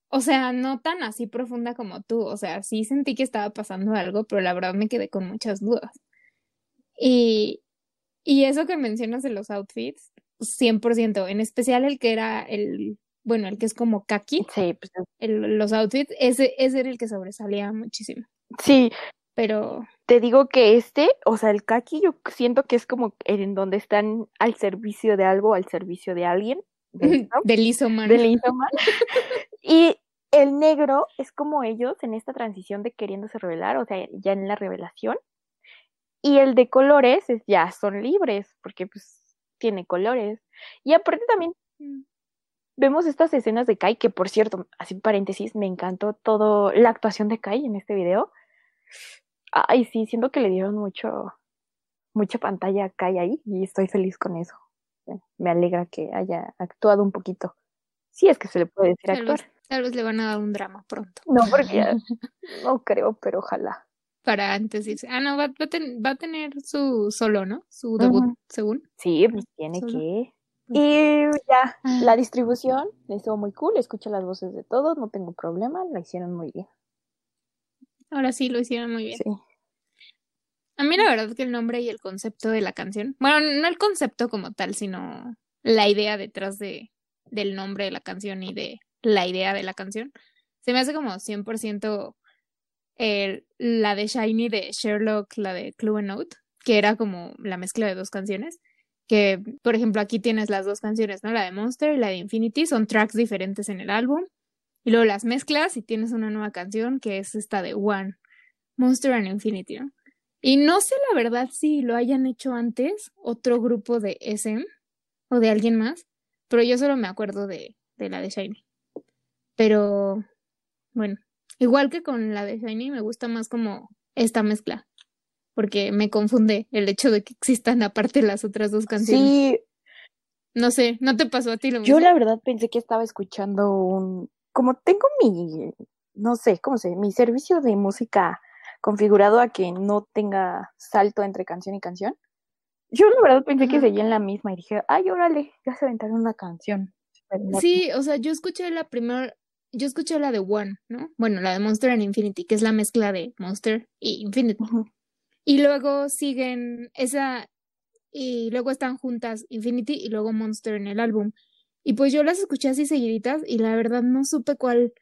o sea, no tan así profunda como tú. O sea, sí sentí que estaba pasando algo, pero la verdad me quedé con muchas dudas. Y, y eso que mencionas de los outfits, 100%, en especial el que era el, bueno, el que es como kaki. Sí, pues. los outfits, ese, ese era el que sobresalía muchísimo. Sí. Pero te digo que este, o sea, el kaki yo siento que es como en donde están al servicio de algo, al servicio de alguien. Del Isoman. Del Isoman. y el negro es como ellos en esta transición de queriéndose revelar, o sea, ya en la revelación. Y el de colores es ya son libres, porque pues tiene colores. Y aparte también mm. vemos estas escenas de Kai, que por cierto, así paréntesis, me encantó todo la actuación de Kai en este video ay, sí, siento que le dieron mucho, mucha pantalla acá y ahí y estoy feliz con eso. Me alegra que haya actuado un poquito. Sí, es que se le puede decir actuar. Tal vez le van a dar un drama pronto. No, porque no creo, pero ojalá. para antes decir, ah, no, va, va, a tener su solo, ¿no? Su debut, según. Sí, pues tiene que. Y ya, ah. la distribución estuvo muy cool, escucho las voces de todos, no tengo problema, la hicieron muy bien. Ahora sí, lo hicieron muy bien. Sí. A mí la verdad que el nombre y el concepto de la canción, bueno, no el concepto como tal, sino la idea detrás de, del nombre de la canción y de la idea de la canción, se me hace como 100% el, la de Shiny de Sherlock, la de Clue Note, que era como la mezcla de dos canciones. Que, por ejemplo, aquí tienes las dos canciones, ¿no? La de Monster y la de Infinity, son tracks diferentes en el álbum. Y luego las mezclas y tienes una nueva canción que es esta de One, Monster and Infinity, ¿no? Y no sé la verdad si lo hayan hecho antes otro grupo de SM o de alguien más, pero yo solo me acuerdo de, de la de Shiny. Pero, bueno, igual que con la de Shiny, me gusta más como esta mezcla, porque me confunde el hecho de que existan aparte las otras dos canciones. Sí. No sé, ¿no te pasó a ti lo mismo? Yo la verdad pensé que estaba escuchando un... Como tengo mi, no sé, ¿cómo sé? Mi servicio de música configurado a que no tenga salto entre canción y canción. Yo la verdad pensé que seguía en la misma y dije, ay, órale, ya se aventaron una canción. Sí, o sea, yo escuché la primera, yo escuché la de One, ¿no? Bueno, la de Monster and Infinity, que es la mezcla de Monster y Infinity. Y luego siguen esa, y luego están juntas Infinity y luego Monster en el álbum. Y pues yo las escuché así seguiditas y la verdad no supe cuál,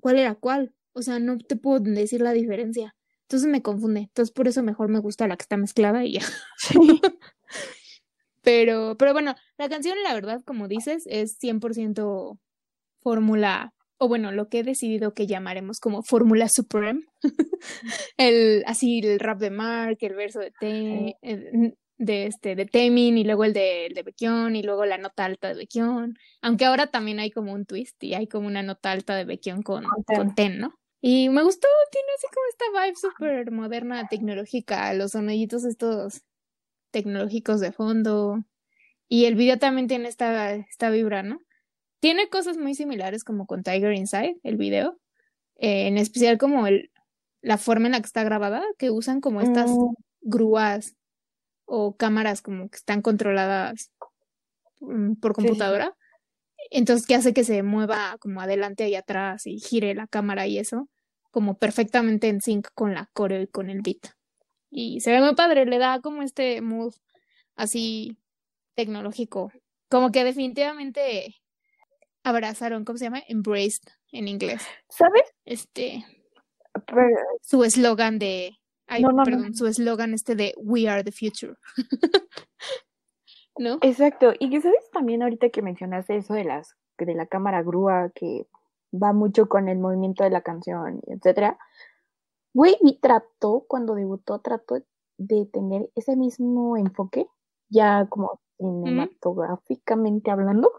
cuál era cuál. O sea, no te puedo decir la diferencia. Entonces me confunde. Entonces por eso mejor me gusta la que está mezclada y ya. pero, pero bueno, la canción, la verdad, como dices, es 100% fórmula, o bueno, lo que he decidido que llamaremos como fórmula supreme. el, así, el rap de Mark, el verso de T, de este, de Temin, y luego el de, el de y luego la nota alta de Bekion. Aunque ahora también hay como un twist y hay como una nota alta de Bekion con, con Ten, ¿no? Y me gustó, tiene así como esta vibe súper moderna, tecnológica, los soniditos estos tecnológicos de fondo. Y el video también tiene esta, esta vibra, ¿no? Tiene cosas muy similares como con Tiger Inside, el video. Eh, en especial como el, la forma en la que está grabada, que usan como estas mm. grúas o cámaras como que están controladas mm, por computadora. Entonces, ¿qué hace que se mueva como adelante y atrás y gire la cámara y eso? Como perfectamente en sync con la coreo y con el beat. Y se ve muy padre, le da como este mood así tecnológico. Como que definitivamente abrazaron, ¿cómo se llama? Embraced en inglés. ¿Sabes? Este. Su eslogan de. Ay, perdón, su eslogan este de We are the future. ¿no? Exacto, y que sabes también ahorita que mencionaste eso de las de la cámara grúa que va mucho con el movimiento de la canción, etcétera. Wavy trató, cuando debutó, trató de tener ese mismo enfoque, ya como cinematográficamente hablando,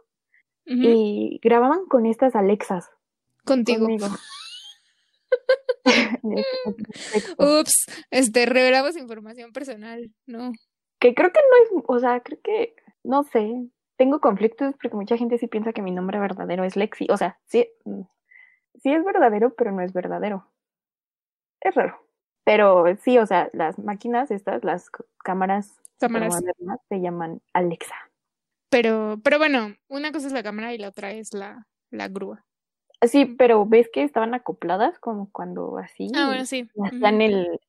y grababan con estas Alexas. Contigo. Ups, este, revelamos información personal, no que creo que no es, o sea, creo que, no sé, tengo conflictos porque mucha gente sí piensa que mi nombre verdadero es Lexi, o sea, sí, mm, sí es verdadero, pero no es verdadero. Es raro. Pero sí, o sea, las máquinas estas, las cámaras, cámaras. se llaman Alexa. Pero, pero bueno, una cosa es la cámara y la otra es la, la grúa. Sí, pero ves que estaban acopladas como cuando así. Ah, bueno, sí. Hacían el,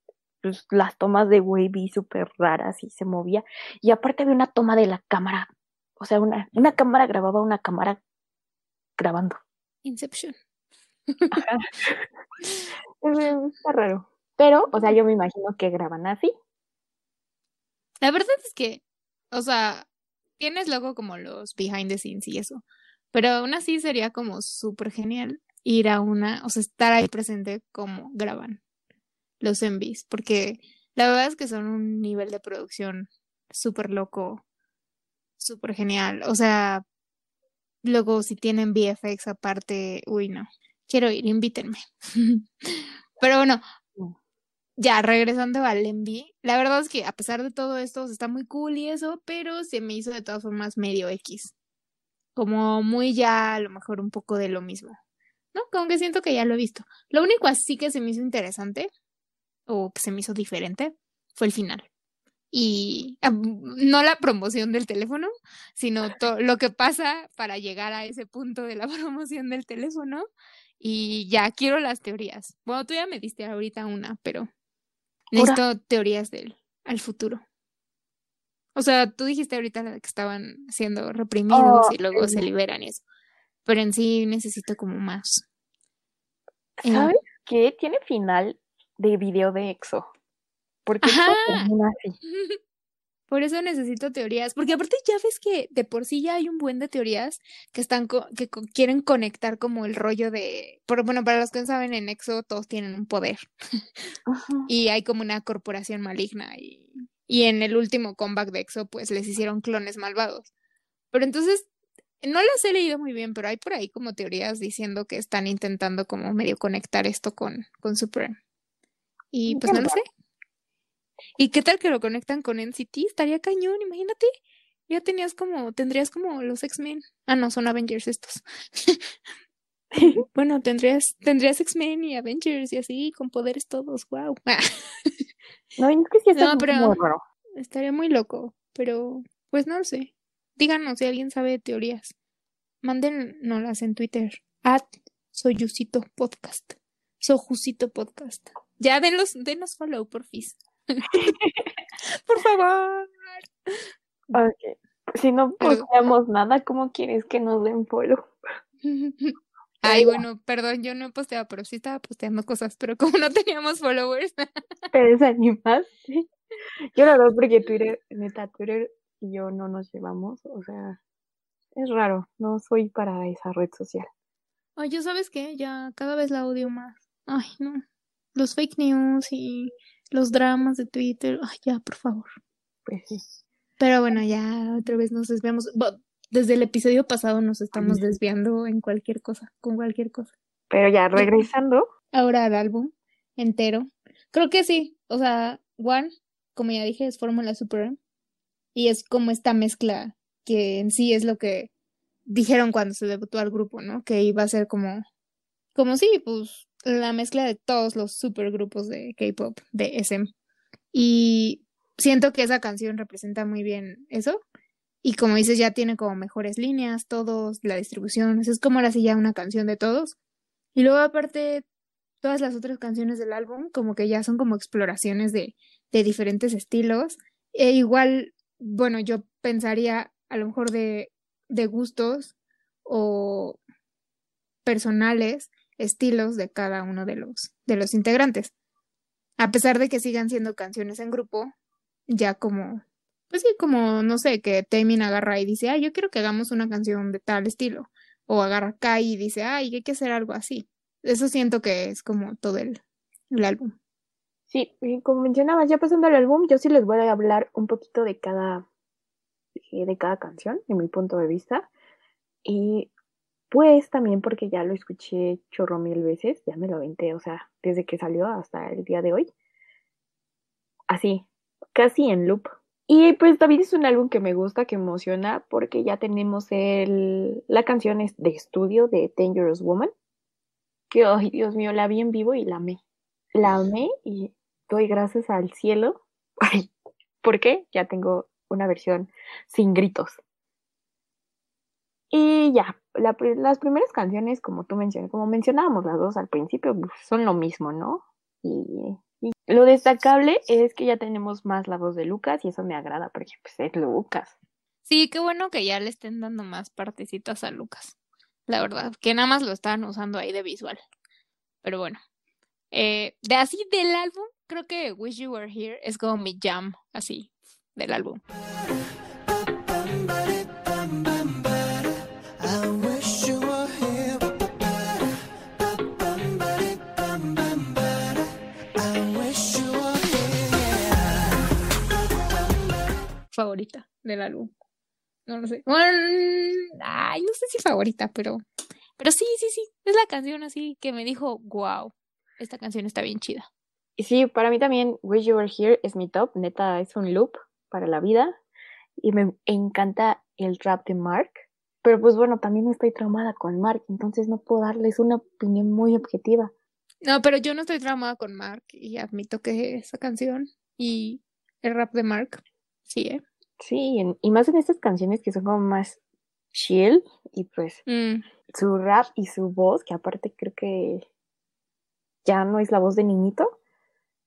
pues, las tomas de Wavy súper raras y se movía. Y aparte había una toma de la cámara. O sea, una, una cámara grababa una cámara grabando. Inception. Está raro. Pero, o sea, yo me imagino que graban así. La verdad es que, o sea, tienes luego como los behind the scenes y eso. Pero aún así sería como súper genial ir a una, o sea, estar ahí presente como graban los envis, porque la verdad es que son un nivel de producción súper loco, súper genial. O sea, luego si tienen VFX aparte, uy, no, quiero ir, invítenme. Pero bueno, ya regresando al envi, la verdad es que a pesar de todo esto, está muy cool y eso, pero se me hizo de todas formas medio X. Como muy ya, a lo mejor un poco de lo mismo. ¿No? Como que siento que ya lo he visto. Lo único así que se me hizo interesante o que se me hizo diferente fue el final. Y ah, no la promoción del teléfono, sino todo lo que pasa para llegar a ese punto de la promoción del teléfono. Y ya quiero las teorías. Bueno, tú ya me diste ahorita una, pero necesito teorías del al futuro. O sea, tú dijiste ahorita que estaban siendo reprimidos y luego se liberan y eso. Pero en sí necesito como más. Eh, ¿Sabes qué? Tiene final de video de EXO. Porque así. Por eso necesito teorías, porque aparte ya ves que de por sí ya hay un buen de teorías que están que quieren conectar como el rollo de, por, bueno, para los que no saben en EXO todos tienen un poder y hay como una corporación maligna y, y en el último comeback de EXO pues les hicieron clones malvados. Pero entonces no las he leído muy bien, pero hay por ahí como teorías diciendo que están intentando como medio conectar esto con, con Supreme. Y pues no lo sé. ¿Y qué tal que lo conectan con NCT? Estaría cañón, imagínate. Ya tenías como, tendrías como los X-Men. Ah, no, son Avengers estos. bueno, tendrías, tendrías X-Men y Avengers y así, con poderes todos, wow. no, es que sí está muy Estaría muy loco, pero pues no lo sé. Díganos si alguien sabe de teorías. Mándennoslas en Twitter. At Soyusito Podcast. Sojusito Podcast. Ya denos, denos follow, por porfis. Por favor. Ok. Si no posteamos nada, ¿cómo quieres que nos den follow? Ay, bueno, perdón, yo no he posteado, pero sí estaba posteando cosas, pero como no teníamos followers. Te desanimaste. Yo la veo porque Twitter, neta, Twitter y yo no nos llevamos, o sea, es raro, no soy para esa red social. Ay, yo sabes qué, ya cada vez la odio más. Ay, no. Los fake news y los dramas de Twitter. Ay, ya, por favor. Pues sí. Pero bueno, ya otra vez nos desviamos. Desde el episodio pasado nos estamos desviando en cualquier cosa, con cualquier cosa. Pero ya regresando. Ahora al álbum entero. Creo que sí. O sea, One, como ya dije, es Fórmula Super. Y es como esta mezcla que en sí es lo que dijeron cuando se debutó al grupo, ¿no? Que iba a ser como, como sí, pues la mezcla de todos los supergrupos de K-pop, de SM. Y siento que esa canción representa muy bien eso. Y como dices, ya tiene como mejores líneas, todos, la distribución, es como ahora sí ya una canción de todos. Y luego aparte, todas las otras canciones del álbum, como que ya son como exploraciones de, de diferentes estilos. E igual, bueno, yo pensaría a lo mejor de, de gustos o personales, estilos de cada uno de los, de los integrantes. A pesar de que sigan siendo canciones en grupo, ya como, pues sí, como, no sé, que Taemin agarra y dice, ah, yo quiero que hagamos una canción de tal estilo. O agarra Kai y dice, ay, hay que hacer algo así. Eso siento que es como todo el, el álbum. Sí, como mencionabas, ya pasando al álbum, yo sí les voy a hablar un poquito de cada, de cada canción, de mi punto de vista. Y pues también porque ya lo escuché chorro mil veces, ya me lo aventé, o sea, desde que salió hasta el día de hoy. Así, casi en loop. Y pues también es un álbum que me gusta, que emociona, porque ya tenemos el, la canción de estudio de Dangerous Woman, que, ay, Dios mío, la vi en vivo y la amé. La amé y doy gracias al cielo. ¿Por qué? Ya tengo una versión sin gritos. Y ya, las primeras canciones, como tú mencionas, como mencionábamos las dos al principio, pues, son lo mismo, ¿no? Y, lo destacable es que ya tenemos más la voz de Lucas y eso me agrada porque pues, es Lucas. Sí, qué bueno que ya le estén dando más partecitas a Lucas. La verdad, que nada más lo estaban usando ahí de visual. Pero bueno. Eh, de así del álbum, creo que Wish You Were Here es como mi jam, así, del álbum. Favorita del álbum. No lo sé. ay, no sé si favorita, pero. Pero sí, sí, sí. Es la canción así que me dijo, wow, esta canción está bien chida. Y sí, para mí también Wish You Were Here es mi top. Neta, es un loop para la vida. Y me encanta el rap de Mark. Pero pues bueno, también estoy traumada con Mark, entonces no puedo darles una opinión muy objetiva. No, pero yo no estoy traumada con Mark y admito que esa canción y el rap de Mark, sí, ¿eh? Sí, y más en estas canciones que son como más chill y pues mm. su rap y su voz, que aparte creo que ya no es la voz de niñito.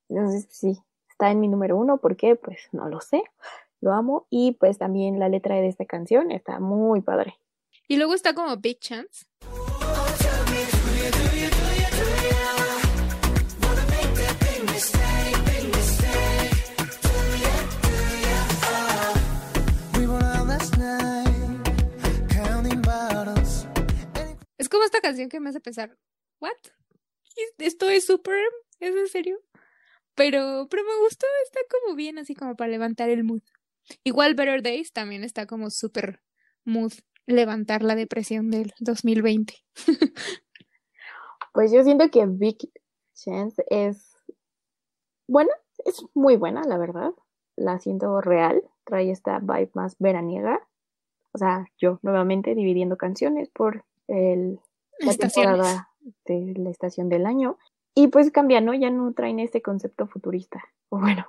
Entonces, sí, está en mi número uno. ¿Por qué? Pues no lo sé. Lo amo. Y pues también la letra de esta canción está muy padre. Y luego está como Big Chance. Esta canción que me hace pensar, ¿what? ¿Esto es super? ¿Es en serio? Pero, pero me gustó, está como bien, así como para levantar el mood. Igual Better Days también está como super mood, levantar la depresión del 2020. pues yo siento que Big Chance es buena, es muy buena, la verdad. La siento real, trae esta vibe más veraniega. O sea, yo nuevamente dividiendo canciones por el, la temporada de la estación del año. Y pues cambia, ¿no? Ya no traen este concepto futurista. O bueno,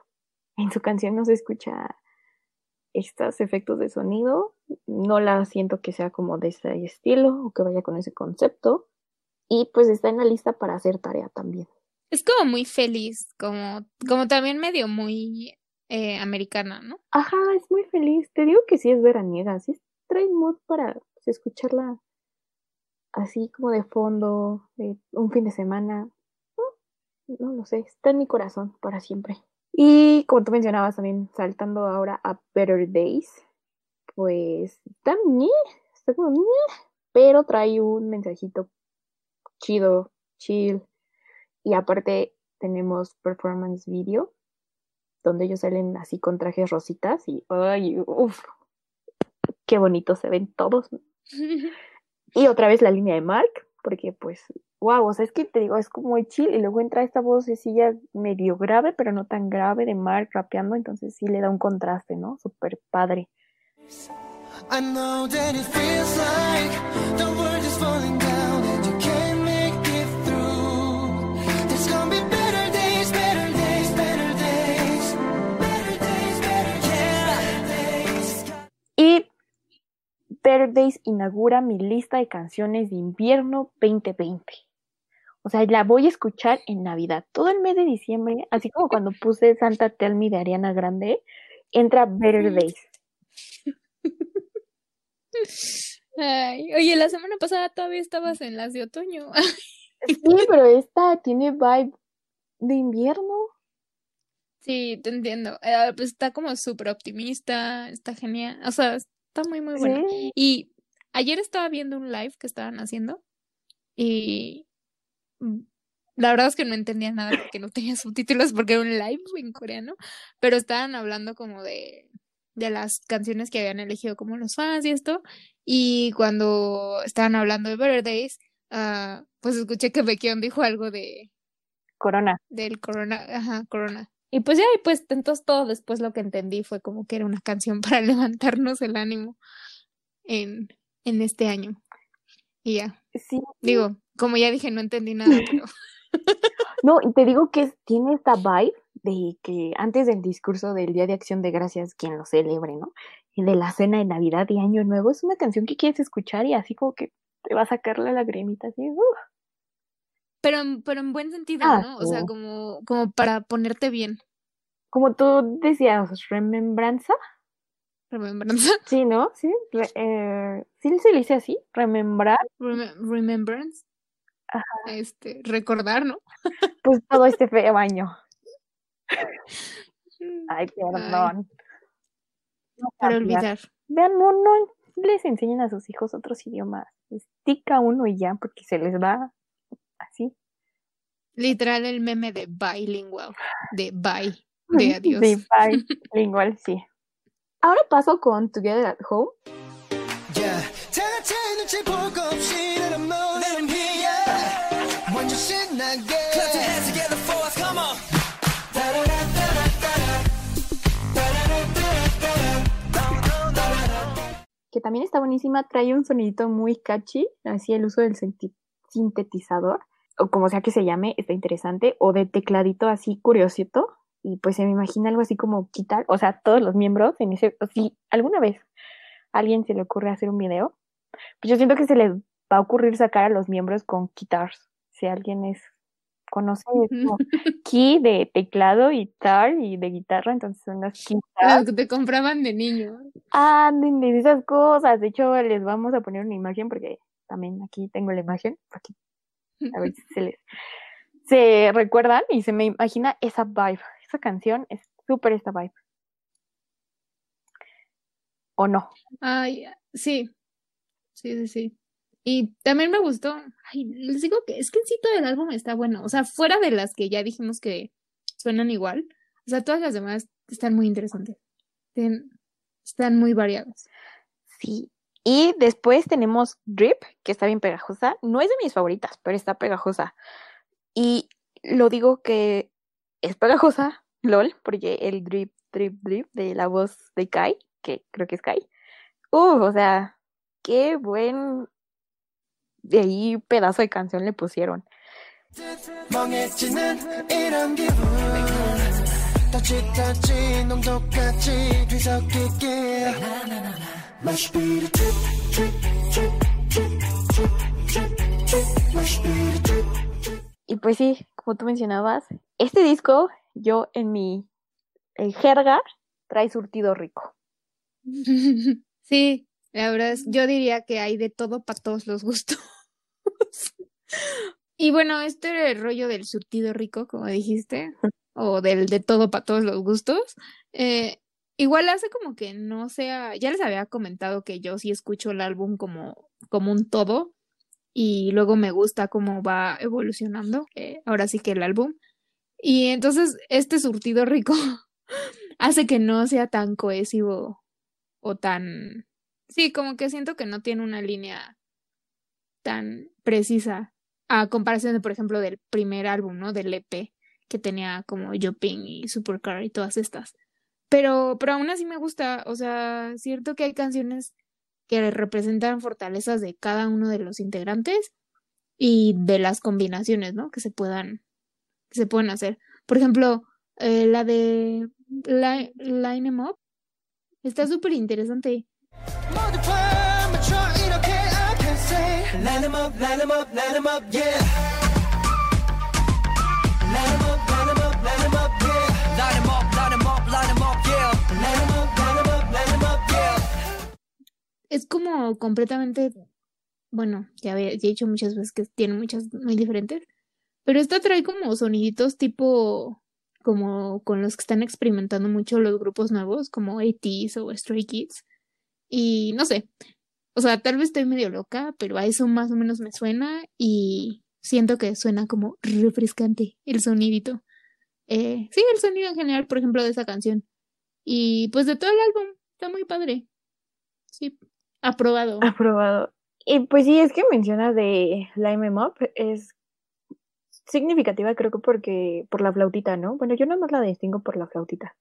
en su canción no se escucha estos efectos de sonido. No la siento que sea como de ese estilo o que vaya con ese concepto. Y pues está en la lista para hacer tarea también. Es como muy feliz, como, como también medio muy eh, americana, ¿no? Ajá, es muy feliz. Te digo que sí es veraniega, sí trae mood para pues, escucharla así como de fondo, de un fin de semana. No, lo sé, está en mi corazón para siempre. Y como tú mencionabas también, saltando ahora a Better Days, pues también está como pero trae un mensajito chido, chill. Y aparte tenemos performance video, donde ellos salen así con trajes rositas y, ay, uff, qué bonito se ven todos. Y otra vez la línea de Mark, porque pues, wow, o sea, es que te digo, es como muy chill y luego entra esta vocecilla medio grave, pero no tan grave de Mark rapeando, entonces sí le da un contraste, ¿no? Súper padre. Days inaugura mi lista de canciones de invierno 2020. O sea, la voy a escuchar en Navidad. Todo el mes de diciembre, así como cuando puse Santa Tell Me de Ariana Grande, entra Better Days. oye, la semana pasada todavía estabas en las de otoño. sí, pero esta tiene vibe de invierno. Sí, te entiendo. Eh, pues está como súper optimista, está genial. O sea, Está muy, muy bueno. Y ayer estaba viendo un live que estaban haciendo y mm, la verdad es que no entendía nada porque no tenía subtítulos porque era un live en coreano, pero estaban hablando como de, de las canciones que habían elegido como los fans y esto. Y cuando estaban hablando de Better Days, uh, pues escuché que Baekhyun dijo algo de... Corona. Del Corona, ajá, Corona. Y pues ya, y pues entonces todo después lo que entendí fue como que era una canción para levantarnos el ánimo en, en este año. Y ya. Sí. Digo, como ya dije, no entendí nada, pero... No, y te digo que tiene esta vibe de que antes del discurso del Día de Acción de Gracias, quien lo celebre, ¿no? Y de la cena de Navidad y Año Nuevo, es una canción que quieres escuchar y así como que te va a sacar la lagrimita, así, pero, pero en buen sentido, ah, ¿no? O sea, como, como para ponerte bien. Como tú decías, remembranza. Remembranza. Sí, ¿no? Sí. eh, sí se le dice así, remembrar. remembrance. Ajá. Este, recordar, ¿no? Pues todo este feo año. Ay, perdón. para olvidar. Vean, no, no les enseñen a sus hijos otros idiomas. Estica uno y ya, porque se les va así. Literal el meme de bilingual, de bye, de adiós. De bilingual, sí. Ahora paso con Together at Home. Que también está buenísima, trae un sonidito muy catchy, así el uso del sintetizador o como sea que se llame, está interesante, o de tecladito así curiosito, y pues se me imagina algo así como quitar, o sea, todos los miembros en ese, si alguna vez a alguien se le ocurre hacer un video, pues yo siento que se les va a ocurrir sacar a los miembros con guitars, si alguien es conoce como key de teclado y tar y de guitarra, entonces son las Las que te compraban de niño. Ah, de esas cosas. De hecho, les vamos a poner una imagen porque también aquí tengo la imagen. Aquí. A ver si se les se recuerdan y se me imagina esa vibe. Esa canción es súper esta vibe. ¿O no? Ay, sí. Sí, sí, sí. Y también me gustó, ay, les digo que es que en sí todo el álbum está bueno, o sea, fuera de las que ya dijimos que suenan igual, o sea, todas las demás están muy interesantes, están muy variadas. Sí, y después tenemos Drip, que está bien pegajosa, no es de mis favoritas, pero está pegajosa. Y lo digo que es pegajosa, lol, porque el drip, drip, drip de la voz de Kai, que creo que es Kai, uh, o sea, qué buen de ahí pedazo de canción le pusieron. Y pues sí, como tú mencionabas, este disco, yo en mi jerga, trae surtido rico. Sí, la verdad es, yo diría que hay de todo para todos los gustos. y bueno, este rollo del surtido rico, como dijiste, o del de todo para todos los gustos, eh, igual hace como que no sea, ya les había comentado que yo sí escucho el álbum como, como un todo y luego me gusta cómo va evolucionando, eh, ahora sí que el álbum. Y entonces este surtido rico hace que no sea tan cohesivo o tan... Sí, como que siento que no tiene una línea tan precisa a comparación de, por ejemplo, del primer álbum, ¿no? Del EP, que tenía como Joping y Supercar y todas estas. Pero, pero aún así me gusta, o sea, cierto que hay canciones que representan fortalezas de cada uno de los integrantes y de las combinaciones, ¿no? Que se puedan, que se pueden hacer. Por ejemplo, eh, la de Line, Line Em Up está súper interesante. Es como completamente, bueno, ya había he dicho muchas veces que tiene muchas muy diferentes, pero esta trae como soniditos tipo como con los que están experimentando mucho los grupos nuevos, como ATs o Stray Kids. Y no sé, o sea, tal vez estoy medio loca, pero a eso más o menos me suena y siento que suena como refrescante el sonidito. Eh, sí, el sonido en general, por ejemplo, de esa canción. Y pues de todo el álbum, está muy padre. Sí, aprobado. Aprobado. Y pues sí, es que mencionas de Lime Em Up, es significativa creo que porque por la flautita, ¿no? Bueno, yo nada más la distingo por la flautita.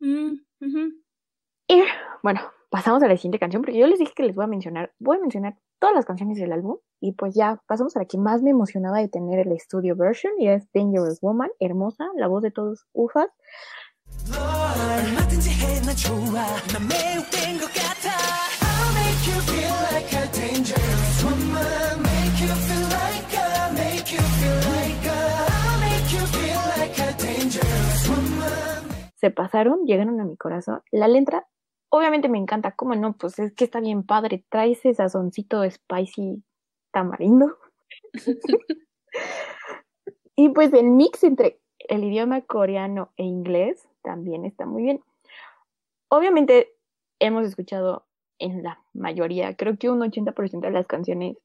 Mm, y bueno, pasamos a la siguiente canción, porque yo les dije que les voy a mencionar, voy a mencionar todas las canciones del álbum y pues ya pasamos a la que más me emocionaba de tener el estudio version y es Dangerous Woman, hermosa, la voz de todos ufas. Se pasaron, llegaron a mi corazón. La letra Obviamente me encanta, ¿cómo no? Pues es que está bien padre, trae ese sazoncito spicy tamarindo. y pues el mix entre el idioma coreano e inglés también está muy bien. Obviamente hemos escuchado en la mayoría, creo que un 80% de las canciones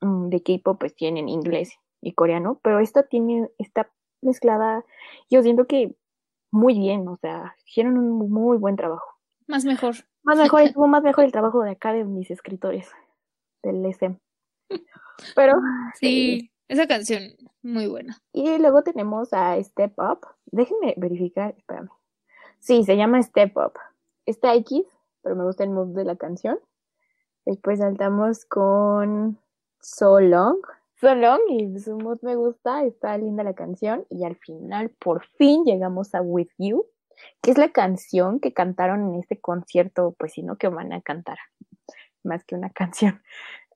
mm, de K-pop pues tienen inglés y coreano, pero esta tiene, está mezclada, yo siento que muy bien, o sea, hicieron un muy buen trabajo. Más mejor. Más mejor, estuvo más mejor el trabajo de acá de mis escritores del SM. Pero. Sí, esa canción, muy buena. Y luego tenemos a Step Up. Déjenme verificar, espérame. Sí, se llama Step Up. Está X, pero me gusta el mood de la canción. Después saltamos con So Long, So Long y su mood me gusta, está linda la canción y al final por fin llegamos a With You, que es la canción que cantaron en este concierto, pues si no que van a cantar, más que una canción,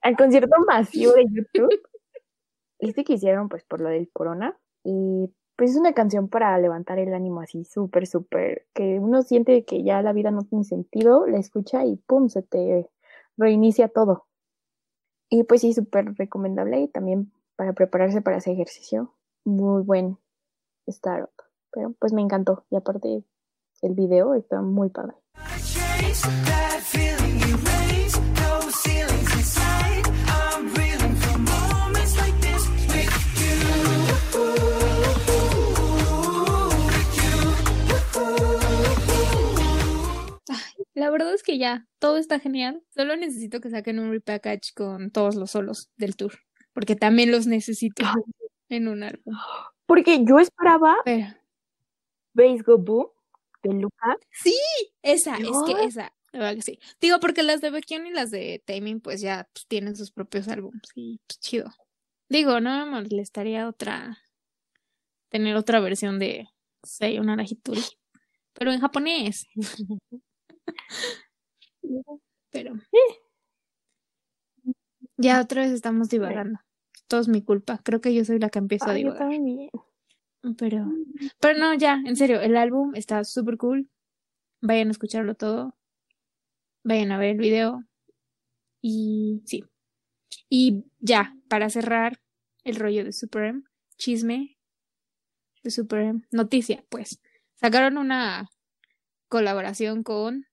al concierto masivo de YouTube, este que hicieron pues por lo del corona y pues es una canción para levantar el ánimo así súper, súper, que uno siente que ya la vida no tiene sentido, la escucha y pum, se te reinicia todo. Y pues sí, súper recomendable y también para prepararse para ese ejercicio. Muy buen startup. Pero pues me encantó. Y aparte el video está muy padre. La verdad es que ya, todo está genial. Solo necesito que saquen un repackage con todos los solos del tour. Porque también los necesito en un álbum. Porque yo esperaba Base Go Boom de Luca. Sí, esa, es que esa. sí. Digo, porque las de Baekhyun y las de Taming, pues ya pues, tienen sus propios álbumes. Y pues chido. Digo, no me molestaría otra. Tener otra versión de Sayonara Hituri. Pero en japonés. Pero. Ya otra vez estamos divagando. Todo es mi culpa. Creo que yo soy la que empiezo a divagar. Pero, pero no, ya, en serio, el álbum está súper cool. Vayan a escucharlo todo. Vayan a ver el video. Y sí. Y ya, para cerrar el rollo de Super M, chisme de Super M, noticia, pues. Sacaron una colaboración con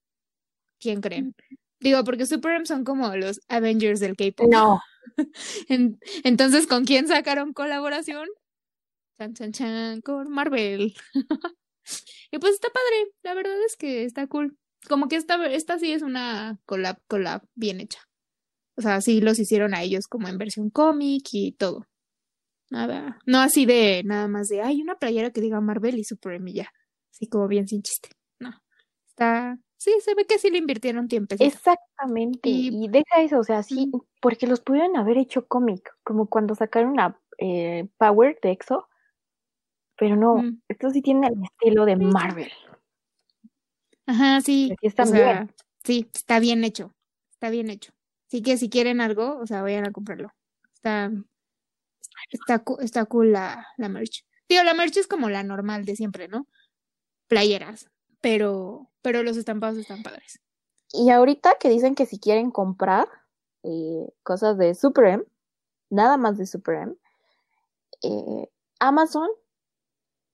¿Quién creen? Digo, porque Super M son como los Avengers del K-pop. No. entonces, ¿con quién sacaron colaboración? Chan, chan, chan, con Marvel. y pues está padre, la verdad es que está cool. Como que esta, esta sí es una collab, collab bien hecha. O sea, sí los hicieron a ellos como en versión cómic y todo. Nada, no así de nada más de, hay una playera que diga Marvel y Super M y ya. Así como bien sin chiste. No. Está, Sí, se ve que sí le invirtieron tiempo. Exactamente. Y, deja eso, o sea, sí, porque los pudieron haber hecho cómic, como cuando sacaron una eh, Power de EXO. Pero no, esto sí tiene el estilo de Marvel. Ajá, sí. Está bien. Sí, está bien hecho. Está bien hecho. Así que si quieren algo, o sea, vayan a comprarlo. Está, está, está cool la, la merch. Tío, la merch es como la normal de siempre, ¿no? Playeras, pero, pero los estampados están padres. Y ahorita que dicen que si quieren comprar eh, cosas de Super nada más de Super eh, Amazon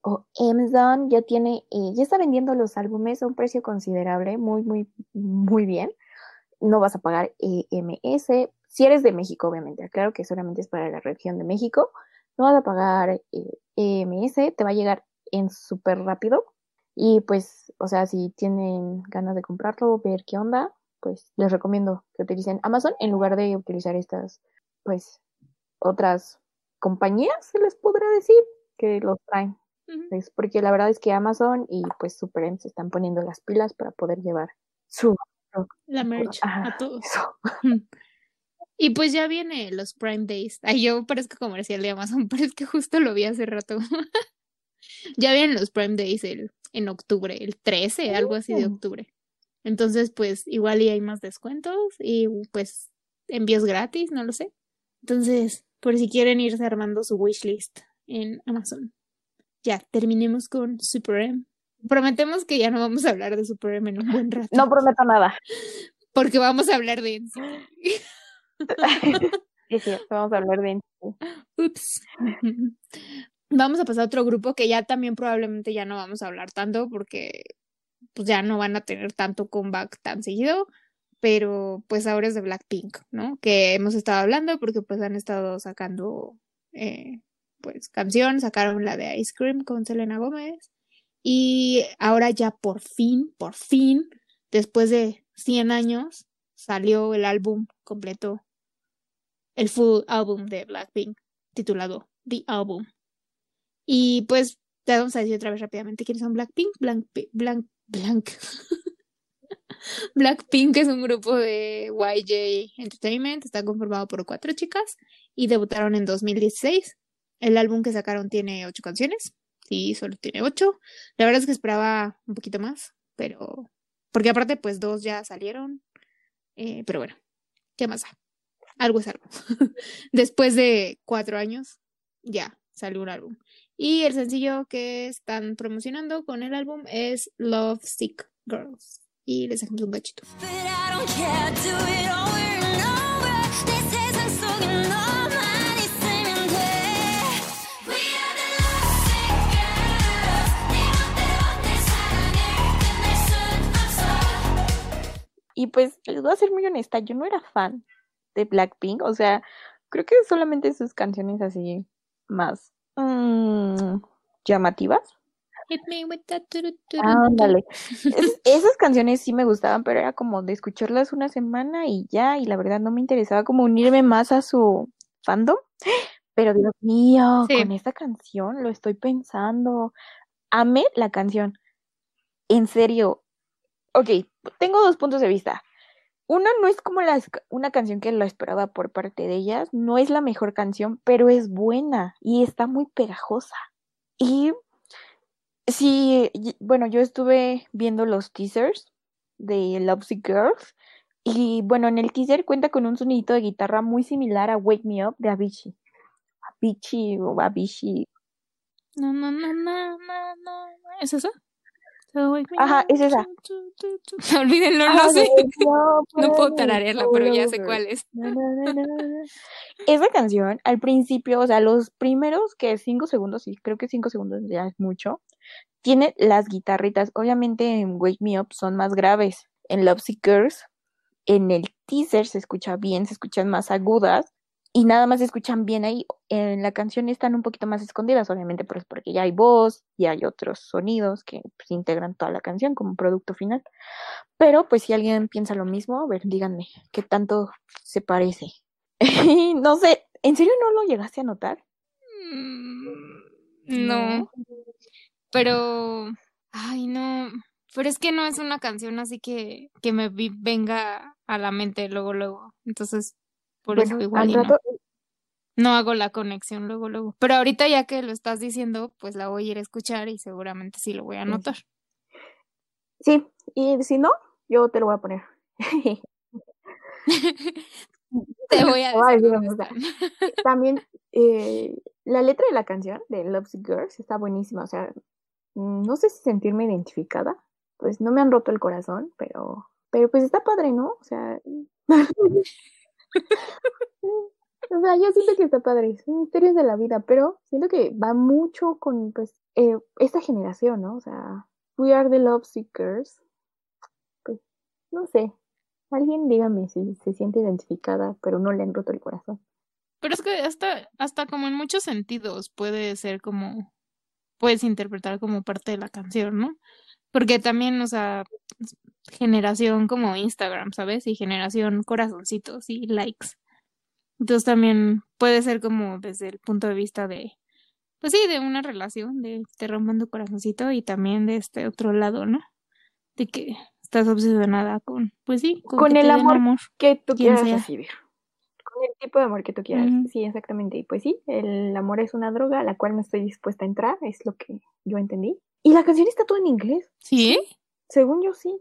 o Amazon ya tiene, eh, ya está vendiendo los álbumes a un precio considerable, muy, muy, muy bien. No vas a pagar EMS. Si eres de México, obviamente, claro que solamente es para la región de México. No vas a pagar EMS, te va a llegar en súper rápido. Y pues, o sea, si tienen ganas de comprarlo, ver qué onda, pues les recomiendo que utilicen Amazon en lugar de utilizar estas, pues, otras compañías, se les podrá decir, que los traen. Es porque la verdad es que Amazon y pues Super se están poniendo las pilas para poder llevar su la merch a todos. Y pues ya viene los Prime Days. Ay, yo parezco comercial de Amazon, pero es que justo lo vi hace rato. ya vienen los Prime Days el en octubre, el 13, algo así de oh. octubre. Entonces, pues igual y hay más descuentos y pues envíos gratis, no lo sé. Entonces, por si quieren irse armando su wishlist en Amazon. Ya, terminemos con Super M. Prometemos que ya no vamos a hablar de Super M en un buen rato. No prometo nada. Porque vamos a hablar de sí, sí, vamos a hablar de Ups. Vamos a pasar a otro grupo que ya también probablemente ya no vamos a hablar tanto porque pues ya no van a tener tanto comeback tan seguido, pero pues ahora es de Blackpink, ¿no? Que hemos estado hablando porque pues han estado sacando eh, pues canción, sacaron la de Ice Cream con Selena Gómez y ahora ya por fin, por fin, después de 100 años, salió el álbum completo, el full álbum de Blackpink, titulado The Album. Y pues, te vamos a decir otra vez rápidamente quiénes son Blackpink. Blank, Blank, Blank. Blackpink es un grupo de YJ Entertainment, está conformado por cuatro chicas y debutaron en 2016. El álbum que sacaron tiene ocho canciones, sí, solo tiene ocho. La verdad es que esperaba un poquito más, pero porque aparte pues dos ya salieron, eh, pero bueno, ¿qué más Algo es algo. Después de cuatro años, ya salió un álbum. Y el sencillo que están promocionando con el álbum es Love Sick Girls. Y les dejamos un cachito. Y pues les voy a ser muy honesta, yo no era fan de Blackpink, o sea, creo que solamente sus canciones así más mmm, llamativas. Ándale. esas canciones sí me gustaban, pero era como de escucharlas una semana y ya, y la verdad no me interesaba como unirme más a su fandom. Pero Dios mío, con esta canción lo estoy pensando. Amé la canción. En serio. Ok, tengo dos puntos de vista. Una no es como una canción que lo esperaba por parte de ellas, no es la mejor canción, pero es buena y está muy pegajosa. Y sí, bueno, yo estuve viendo los teasers de Lovesick Girls y bueno, en el teaser cuenta con un sonidito de guitarra muy similar a Wake Me Up de Avicii. Avicii o Avicii. No, no, no, no, no, no. ¿Es eso? Ajá, es esa. Olvídenlo, no sé. No puedo tararearla, pero ya sé cuál es. Esa canción, al principio, o sea, los primeros que cinco segundos, y creo que cinco segundos ya es mucho, tiene las guitarritas. Obviamente en Wake Me Up son más graves. En Love Seekers, en el teaser se escucha bien, se escuchan más agudas y nada más escuchan bien ahí. En la canción están un poquito más escondidas, obviamente, pues porque ya hay voz y hay otros sonidos que pues, integran toda la canción como producto final. Pero pues si alguien piensa lo mismo, a ver, díganme, ¿qué tanto se parece? no sé, ¿en serio no lo llegaste a notar? Mm, no, pero, ay, no, pero es que no es una canción así que, que me venga a la mente luego, luego. Entonces, por eso igual. no. hago la conexión luego, luego. Pero ahorita ya que lo estás diciendo, pues la voy a ir a escuchar y seguramente sí lo voy a anotar. Sí, y si no, yo te lo voy a poner. te voy a decir. También eh, la letra de la canción de Love's Girls está buenísima. O sea, no sé si sentirme identificada. Pues no me han roto el corazón, pero, pero pues está padre, ¿no? O sea, o sea, yo siento que está padre, son misterios de la vida, pero siento que va mucho con pues eh, esta generación, ¿no? O sea, We Are the Love Seekers. Pues, no sé. Alguien dígame si se siente identificada, pero no le han roto el corazón. Pero es que hasta, hasta como en muchos sentidos puede ser como, puedes interpretar como parte de la canción, ¿no? Porque también, o sea, generación como Instagram, ¿sabes? Y generación corazoncitos y likes. Entonces también puede ser como desde el punto de vista de, pues sí, de una relación, de te rompiendo corazoncito y también de este otro lado, ¿no? De que estás obsesionada con, pues sí, con, el amor, que tú quieras recibir. Con el tipo de amor que tú quieras. Sí, exactamente. Y pues sí, el amor es una droga a la cual no estoy dispuesta a entrar, es lo que yo entendí. Y la canción está toda en inglés. ¿Sí? Según yo sí.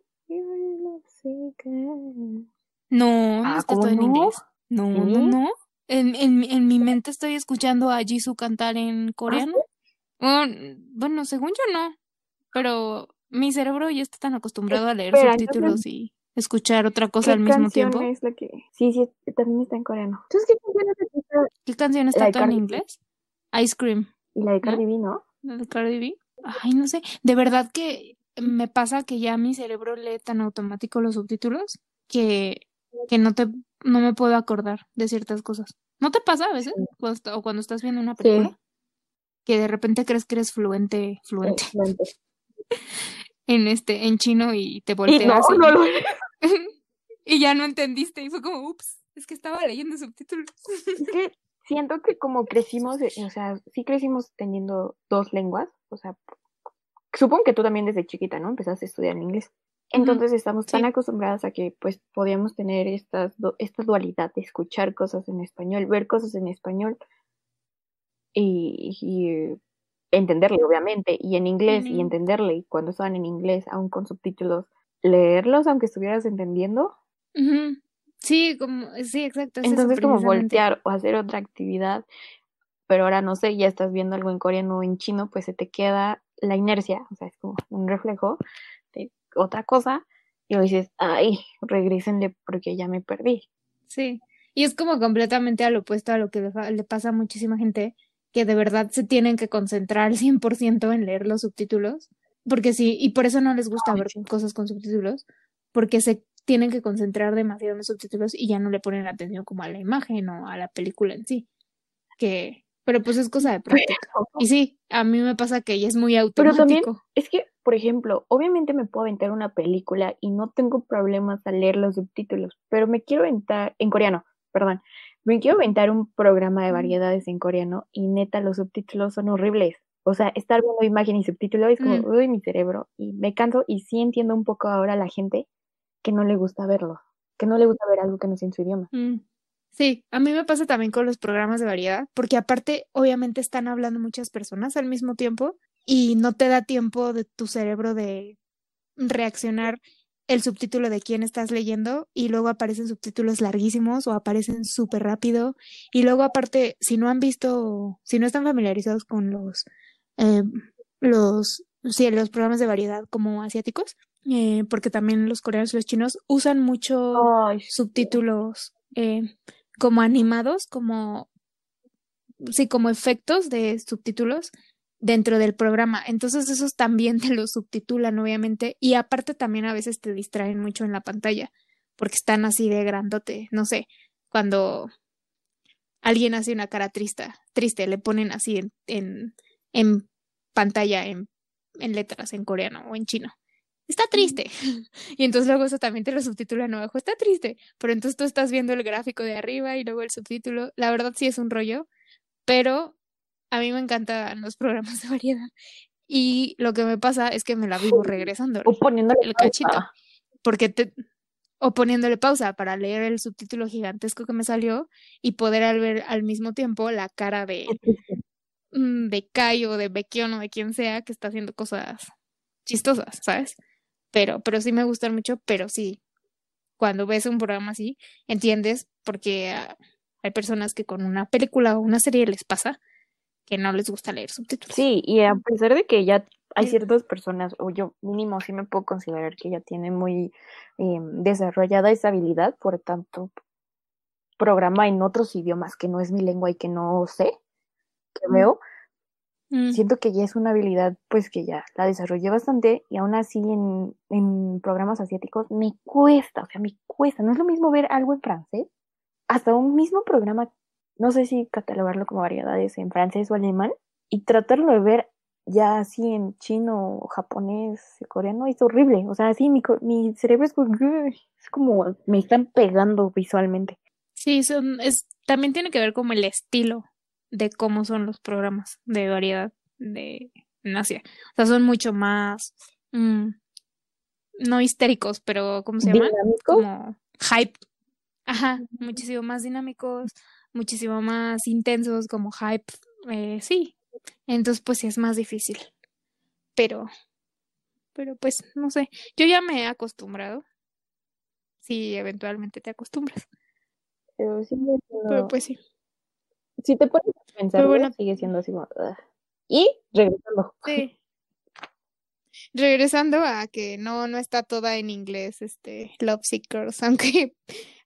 No, no está todo en inglés. No, no, no. En, en, en, mi mente estoy escuchando a Jisoo cantar en ¿Ah, coreano. bueno, según yo no. Pero mi cerebro ya está tan acostumbrado a leer subtítulos y escuchar otra cosa al mismo tiempo. Es la que... Sí, sí, también está en coreano. Entonces, ¿qué canción está? ¿Qué canción está toda en inglés? Ice Cream. Y la de Cardi B, ¿no? La de Cardi B. Ay, no sé. De verdad que me pasa que ya mi cerebro lee tan automático los subtítulos que, que no te no me puedo acordar de ciertas cosas. ¿No te pasa a veces? o cuando estás viendo una película. Que de repente crees que eres fluente, fluente. en este, en chino y te volteas. Y, ya no entendiste. Y fue como, ups, es que estaba leyendo subtítulos. es que siento que como crecimos, o sea, sí crecimos teniendo dos lenguas. O sea, supongo que tú también desde chiquita, ¿no? Empezaste a estudiar inglés. Entonces estamos tan acostumbradas a que pues podíamos tener estas esta dualidad de escuchar cosas en español, ver cosas en español y, y entenderle, obviamente, y en inglés y entenderle, y cuando estaban en inglés, aún con subtítulos, leerlos aunque estuvieras entendiendo. Sí, como, sí, exacto. Entonces como voltear o hacer otra actividad, pero ahora no sé, ya estás viendo algo en coreano o en chino, pues se te queda la inercia, o sea, es como un reflejo de otra cosa, y dices, ay, regresenle porque ya me perdí. Sí, y es como completamente al opuesto a lo que le, pasa a muchísima gente, que de verdad se tienen que concentrar al 100% en leer los subtítulos, porque sí, y por eso no les gusta ver cosas con subtítulos, porque se tienen que concentrar demasiado en los subtítulos y ya no le ponen atención como a la imagen o a la película en sí. Que, pero pues es cosa de práctica. Y sí, a mí me pasa que ella es muy automático. Pero también es que, por ejemplo, obviamente me puedo aventar una película y no tengo problemas al leer los subtítulos, pero me quiero aventar, en coreano, perdón, me quiero aventar un programa de variedades en coreano y neta los subtítulos son horribles. O sea, estar viendo imagen y subtítulo es como, uy, mi cerebro. Y me canso y sí entiendo un poco ahora la gente que no le gusta verlo, que no le gusta ver algo que no sea en su idioma. Mm. Sí, a mí me pasa también con los programas de variedad, porque aparte, obviamente están hablando muchas personas al mismo tiempo y no te da tiempo de tu cerebro de reaccionar el subtítulo de quién estás leyendo y luego aparecen subtítulos larguísimos o aparecen súper rápido y luego aparte si no han visto si no están familiarizados con los eh, los sí los programas de variedad como asiáticos eh, porque también los coreanos y los chinos usan mucho subtítulos eh, como animados, como, sí, como efectos de subtítulos dentro del programa. Entonces esos también te los subtitulan, obviamente, y aparte también a veces te distraen mucho en la pantalla, porque están así de grandote, no sé, cuando alguien hace una cara triste, triste, le ponen así en, en, en pantalla, en, en letras, en coreano o en chino está triste. Y entonces luego eso también te lo subtitulan abajo, está triste. Pero entonces tú estás viendo el gráfico de arriba y luego el subtítulo. La verdad sí es un rollo, pero a mí me encantan los programas de variedad. Y lo que me pasa es que me la vivo regresando. O poniéndole el cachito. Porque te, o poniéndole pausa para leer el subtítulo gigantesco que me salió y poder ver al mismo tiempo la cara de, mm, de Kai o de Bekion o de quien sea que está haciendo cosas chistosas, ¿sabes? Pero, pero sí me gustan mucho, pero sí, cuando ves un programa así, entiendes porque ah, hay personas que con una película o una serie les pasa que no les gusta leer subtítulos. Sí, y a pesar de que ya hay ciertas personas, o yo mínimo sí me puedo considerar que ya tiene muy eh, desarrollada esa habilidad, por tanto, programa en otros idiomas que no es mi lengua y que no sé, que veo, Mm. Siento que ya es una habilidad pues que ya la desarrollé bastante y aún así en, en programas asiáticos me cuesta, o sea, me cuesta. No es lo mismo ver algo en francés, hasta un mismo programa, no sé si catalogarlo como variedades en francés o alemán, y tratarlo de ver ya así en chino, japonés, coreano, es horrible. O sea, así mi, mi cerebro es como, es como me están pegando visualmente. Sí, son, es, también tiene que ver como el estilo de cómo son los programas de variedad de Asia. O sea, son mucho más, mm, no histéricos, pero ¿cómo se llaman? Como hype. Ajá, muchísimo más dinámicos, muchísimo más intensos, como hype. Eh, sí, entonces pues sí es más difícil. Pero, pero pues no sé, yo ya me he acostumbrado. Sí, eventualmente te acostumbras. Pero sí, pero pues sí si te pones a pensar, bueno, sigue siendo así Y regresando. Sí. Regresando a que no, no está toda en inglés, este, Love Seekers, aunque,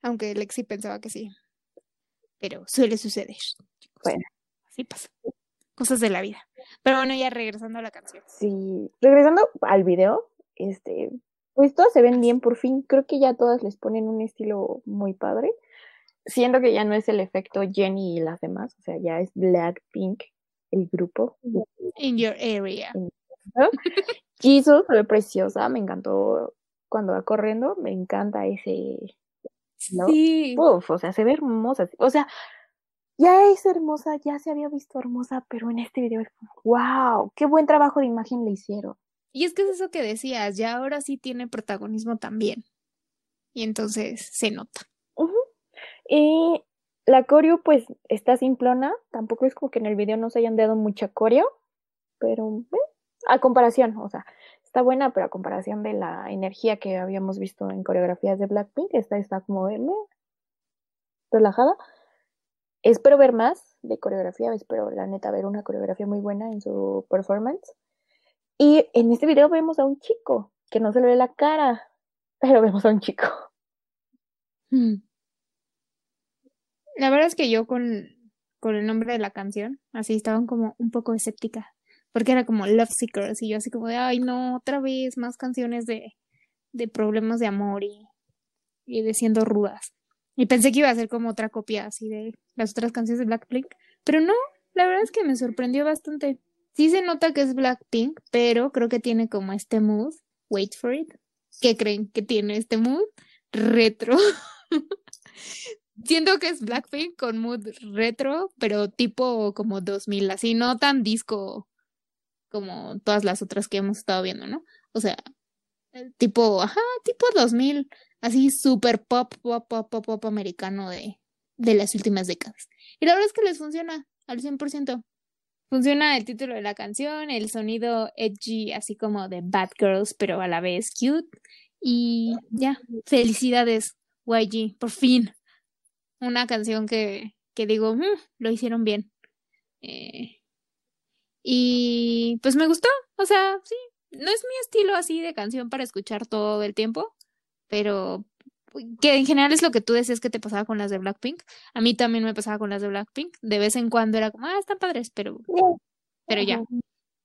aunque Lexi pensaba que sí. Pero suele suceder. Bueno. Así pasa. Cosas de la vida. Pero bueno, ya regresando a la canción. Sí. Regresando al video, este, pues todas se ven bien por fin. Creo que ya todas les ponen un estilo muy padre siendo que ya no es el efecto Jenny y las demás, o sea, ya es Blackpink el grupo. In your area. Jisoo se ve preciosa, me encantó cuando va corriendo, me encanta ese. Sí. Uf, o sea, se ve hermosa. O sea, ya es hermosa, ya se había visto hermosa, pero en este video es wow, qué buen trabajo de imagen le hicieron. Y es que es eso que decías, ya ahora sí tiene protagonismo también. Y entonces se nota. Y la coreo, pues, está simplona. Tampoco es como que en el video no se hayan dado mucha coreo. Pero, eh, a comparación, o sea, está buena, pero a comparación de la energía que habíamos visto en coreografías de Blackpink, esta está como relajada. Espero ver más de coreografía, espero la neta ver una coreografía muy buena en su performance. Y en este video vemos a un chico, que no se le ve la cara, pero vemos a un chico. Hmm. La verdad es que yo con, con el nombre de la canción, así estaban como un poco escéptica, porque era como Love Seekers y yo así como de, ay no, otra vez más canciones de, de problemas de amor y, y de siendo rudas. Y pensé que iba a ser como otra copia así de las otras canciones de Blackpink, pero no, la verdad es que me sorprendió bastante. Sí se nota que es Blackpink, pero creo que tiene como este mood, wait for it. ¿Qué creen que tiene este mood? Retro. Siento que es Blackpink con mood retro, pero tipo como 2000, así, no tan disco como todas las otras que hemos estado viendo, ¿no? O sea, tipo, ajá, tipo 2000, así súper pop, pop, pop, pop, pop americano de, de las últimas décadas. Y la verdad es que les funciona al 100%. Funciona el título de la canción, el sonido edgy, así como de Bad Girls, pero a la vez cute. Y ya, felicidades, YG, por fin. Una canción que, que digo, mm, lo hicieron bien. Eh, y pues me gustó, o sea, sí, no es mi estilo así de canción para escuchar todo el tiempo, pero que en general es lo que tú decías que te pasaba con las de Blackpink. A mí también me pasaba con las de Blackpink. De vez en cuando era como, ah, están padres, pero, pero ya.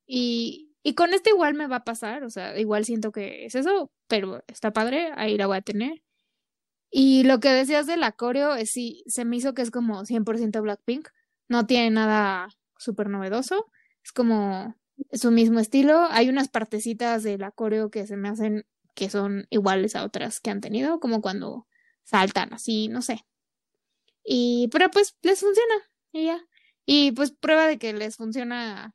Y, y con este igual me va a pasar, o sea, igual siento que es eso, pero está padre, ahí la voy a tener. Y lo que decías de la coreo, es sí, se me hizo que es como 100% Blackpink. No tiene nada súper novedoso. Es como su mismo estilo. Hay unas partecitas de la coreo que se me hacen que son iguales a otras que han tenido, como cuando saltan así, no sé. Y, pero pues les funciona, y ya. Y pues prueba de que les funciona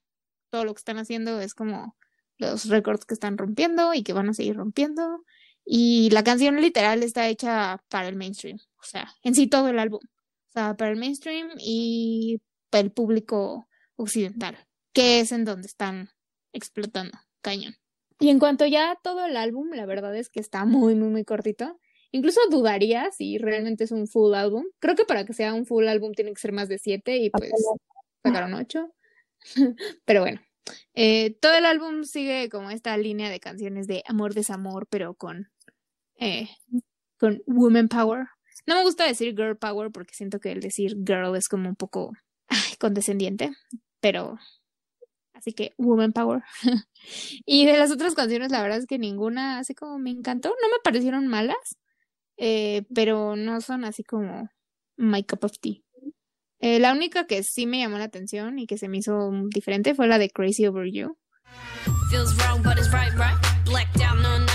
todo lo que están haciendo es como los récords que están rompiendo y que van a seguir rompiendo. Y la canción literal está hecha para el mainstream, o sea, en sí todo el álbum. O sea, para el mainstream y para el público occidental, que es en donde están explotando cañón. Y en cuanto ya a todo el álbum, la verdad es que está muy, muy, muy cortito. Incluso dudaría si realmente es un full álbum. Creo que para que sea un full álbum tiene que ser más de siete y pues sacaron ocho. pero bueno, eh, todo el álbum sigue como esta línea de canciones de amor, desamor, pero con, eh, con woman power. No me gusta decir girl power porque siento que el decir girl es como un poco condescendiente, pero Así que Woman Power. y de las otras canciones, la verdad es que ninguna así como me encantó. No me parecieron malas, eh, pero no son así como my cup of tea. Eh, la única que sí me llamó la atención y que se me hizo diferente fue la de Crazy Over You. Feels wrong, but it's right, right. Black down on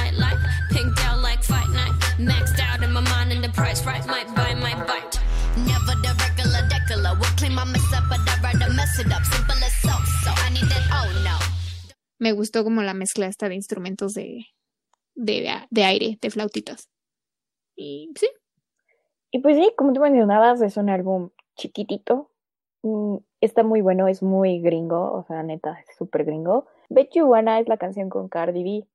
Maxed out in my mind and the price right. Might buy, might bite. Never the regular decular. Would claim I mess up, but I'd rather mess it up. Simple as so, so I need that, oh no. Me gustó como la mezcla esta de instrumentos de, de, de aire, de flautitas. Y sí. Y pues sí, como tú mencionabas, es un álbum chiquitito. Mm, está muy bueno, es muy gringo, o sea, neta, es súper gringo. Bet You Wanna es la canción con Cardi B.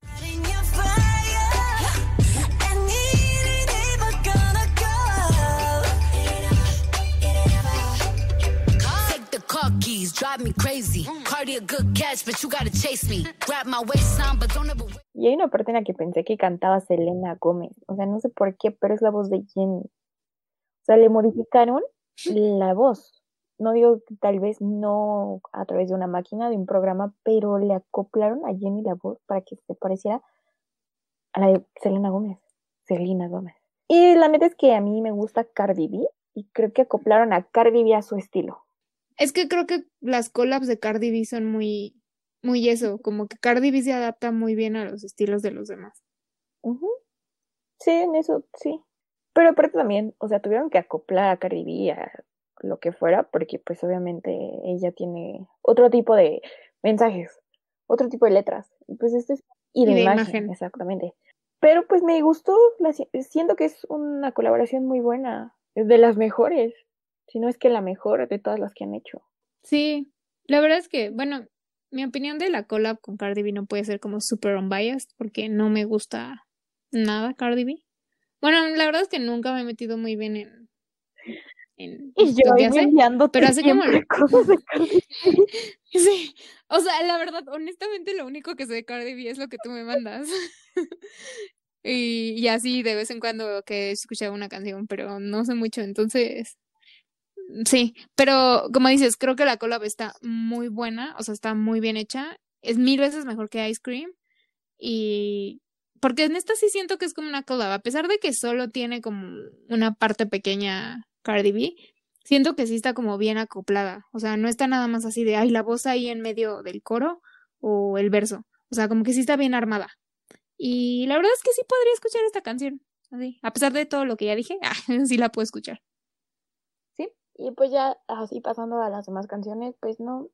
Y hay una parte en la que pensé que cantaba Selena Gómez. O sea, no sé por qué, pero es la voz de Jenny. O sea, le modificaron la voz. No digo que tal vez no a través de una máquina, de un programa, pero le acoplaron a Jenny la voz para que se pareciera a la de Selena Gómez. Selena Gómez. Y la neta es que a mí me gusta Cardi B y creo que acoplaron a Cardi B a su estilo. Es que creo que las collabs de Cardi B son muy, muy eso, como que Cardi B se adapta muy bien a los estilos de los demás. Sí, en eso sí. Pero aparte también, o sea, tuvieron que acoplar a Cardi B a lo que fuera, porque pues obviamente ella tiene otro tipo de mensajes. otro tipo de letras. Y pues este es y de, imagen, exactamente. Pero pues me gustó, siento que es una colaboración muy buena, de las mejores, si no es que la mejor de todas las que han hecho. Sí, la verdad es que, bueno, mi opinión de la collab con Cardi B no puede ser como super unbiased porque no me gusta nada Cardi B. Bueno, la verdad es que nunca me he metido muy bien en en y yo hace, pero hace como cosas de Cardi B. sí, o sea, la verdad, honestamente lo único que sé de Cardi B es lo que tú me mandas. y, y así de vez en cuando que he escuchado una canción, pero no sé mucho, entonces Sí, pero como dices, creo que la collab está muy buena, o sea, está muy bien hecha. Es mil veces mejor que Ice Cream. Y porque en esta sí siento que es como una collab, a pesar de que solo tiene como una parte pequeña Cardi B, siento que sí está como bien acoplada. O sea, no está nada más así de, ay, la voz ahí en medio del coro o el verso. O sea, como que sí está bien armada. Y la verdad es que sí podría escuchar esta canción. Así, a pesar de todo lo que ya dije, ah, sí la puedo escuchar. Y pues ya así pasando a las demás canciones, pues no.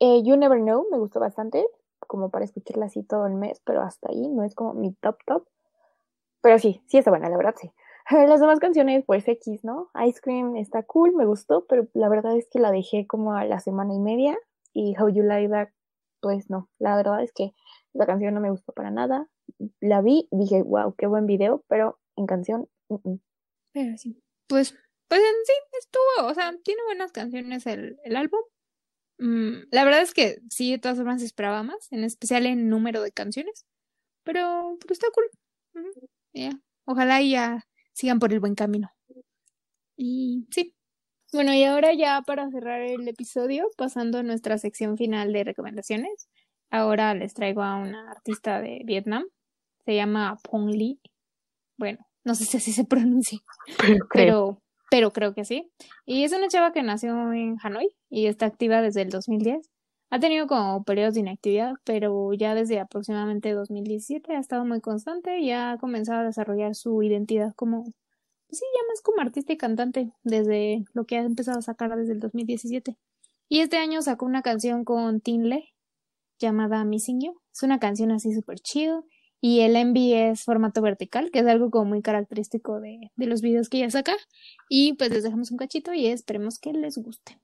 Eh, you Never Know me gustó bastante, como para escucharla así todo el mes, pero hasta ahí no es como mi top top. Pero sí, sí está buena, la verdad sí. Las demás canciones, pues X, ¿no? Ice Cream está cool, me gustó, pero la verdad es que la dejé como a la semana y media. Y How You Like That, pues no. La verdad es que la canción no me gustó para nada. La vi, dije, wow, qué buen video, pero en canción, Pero sí, pues pues en sí estuvo, o sea, tiene buenas canciones el, el álbum. Mm, la verdad es que sí, de todas formas esperaba más, en especial en número de canciones. Pero, pero está cool. Ojalá ya sigan por el buen camino. Y sí. Bueno, y ahora ya para cerrar el episodio, pasando a nuestra sección final de recomendaciones. Ahora les traigo a una artista de Vietnam. Se llama Pong Lee. Bueno, no sé si así se pronuncia. pero pero creo que sí. Y es una chava que nació en Hanoi y está activa desde el 2010. Ha tenido como periodos de inactividad, pero ya desde aproximadamente 2017 ha estado muy constante y ha comenzado a desarrollar su identidad como, pues sí, ya más como artista y cantante desde lo que ha empezado a sacar desde el 2017. Y este año sacó una canción con Tinle llamada Missing You. Es una canción así súper chido y el envy es formato vertical, que es algo como muy característico de, de los videos que ella saca. Y pues les dejamos un cachito y esperemos que les guste.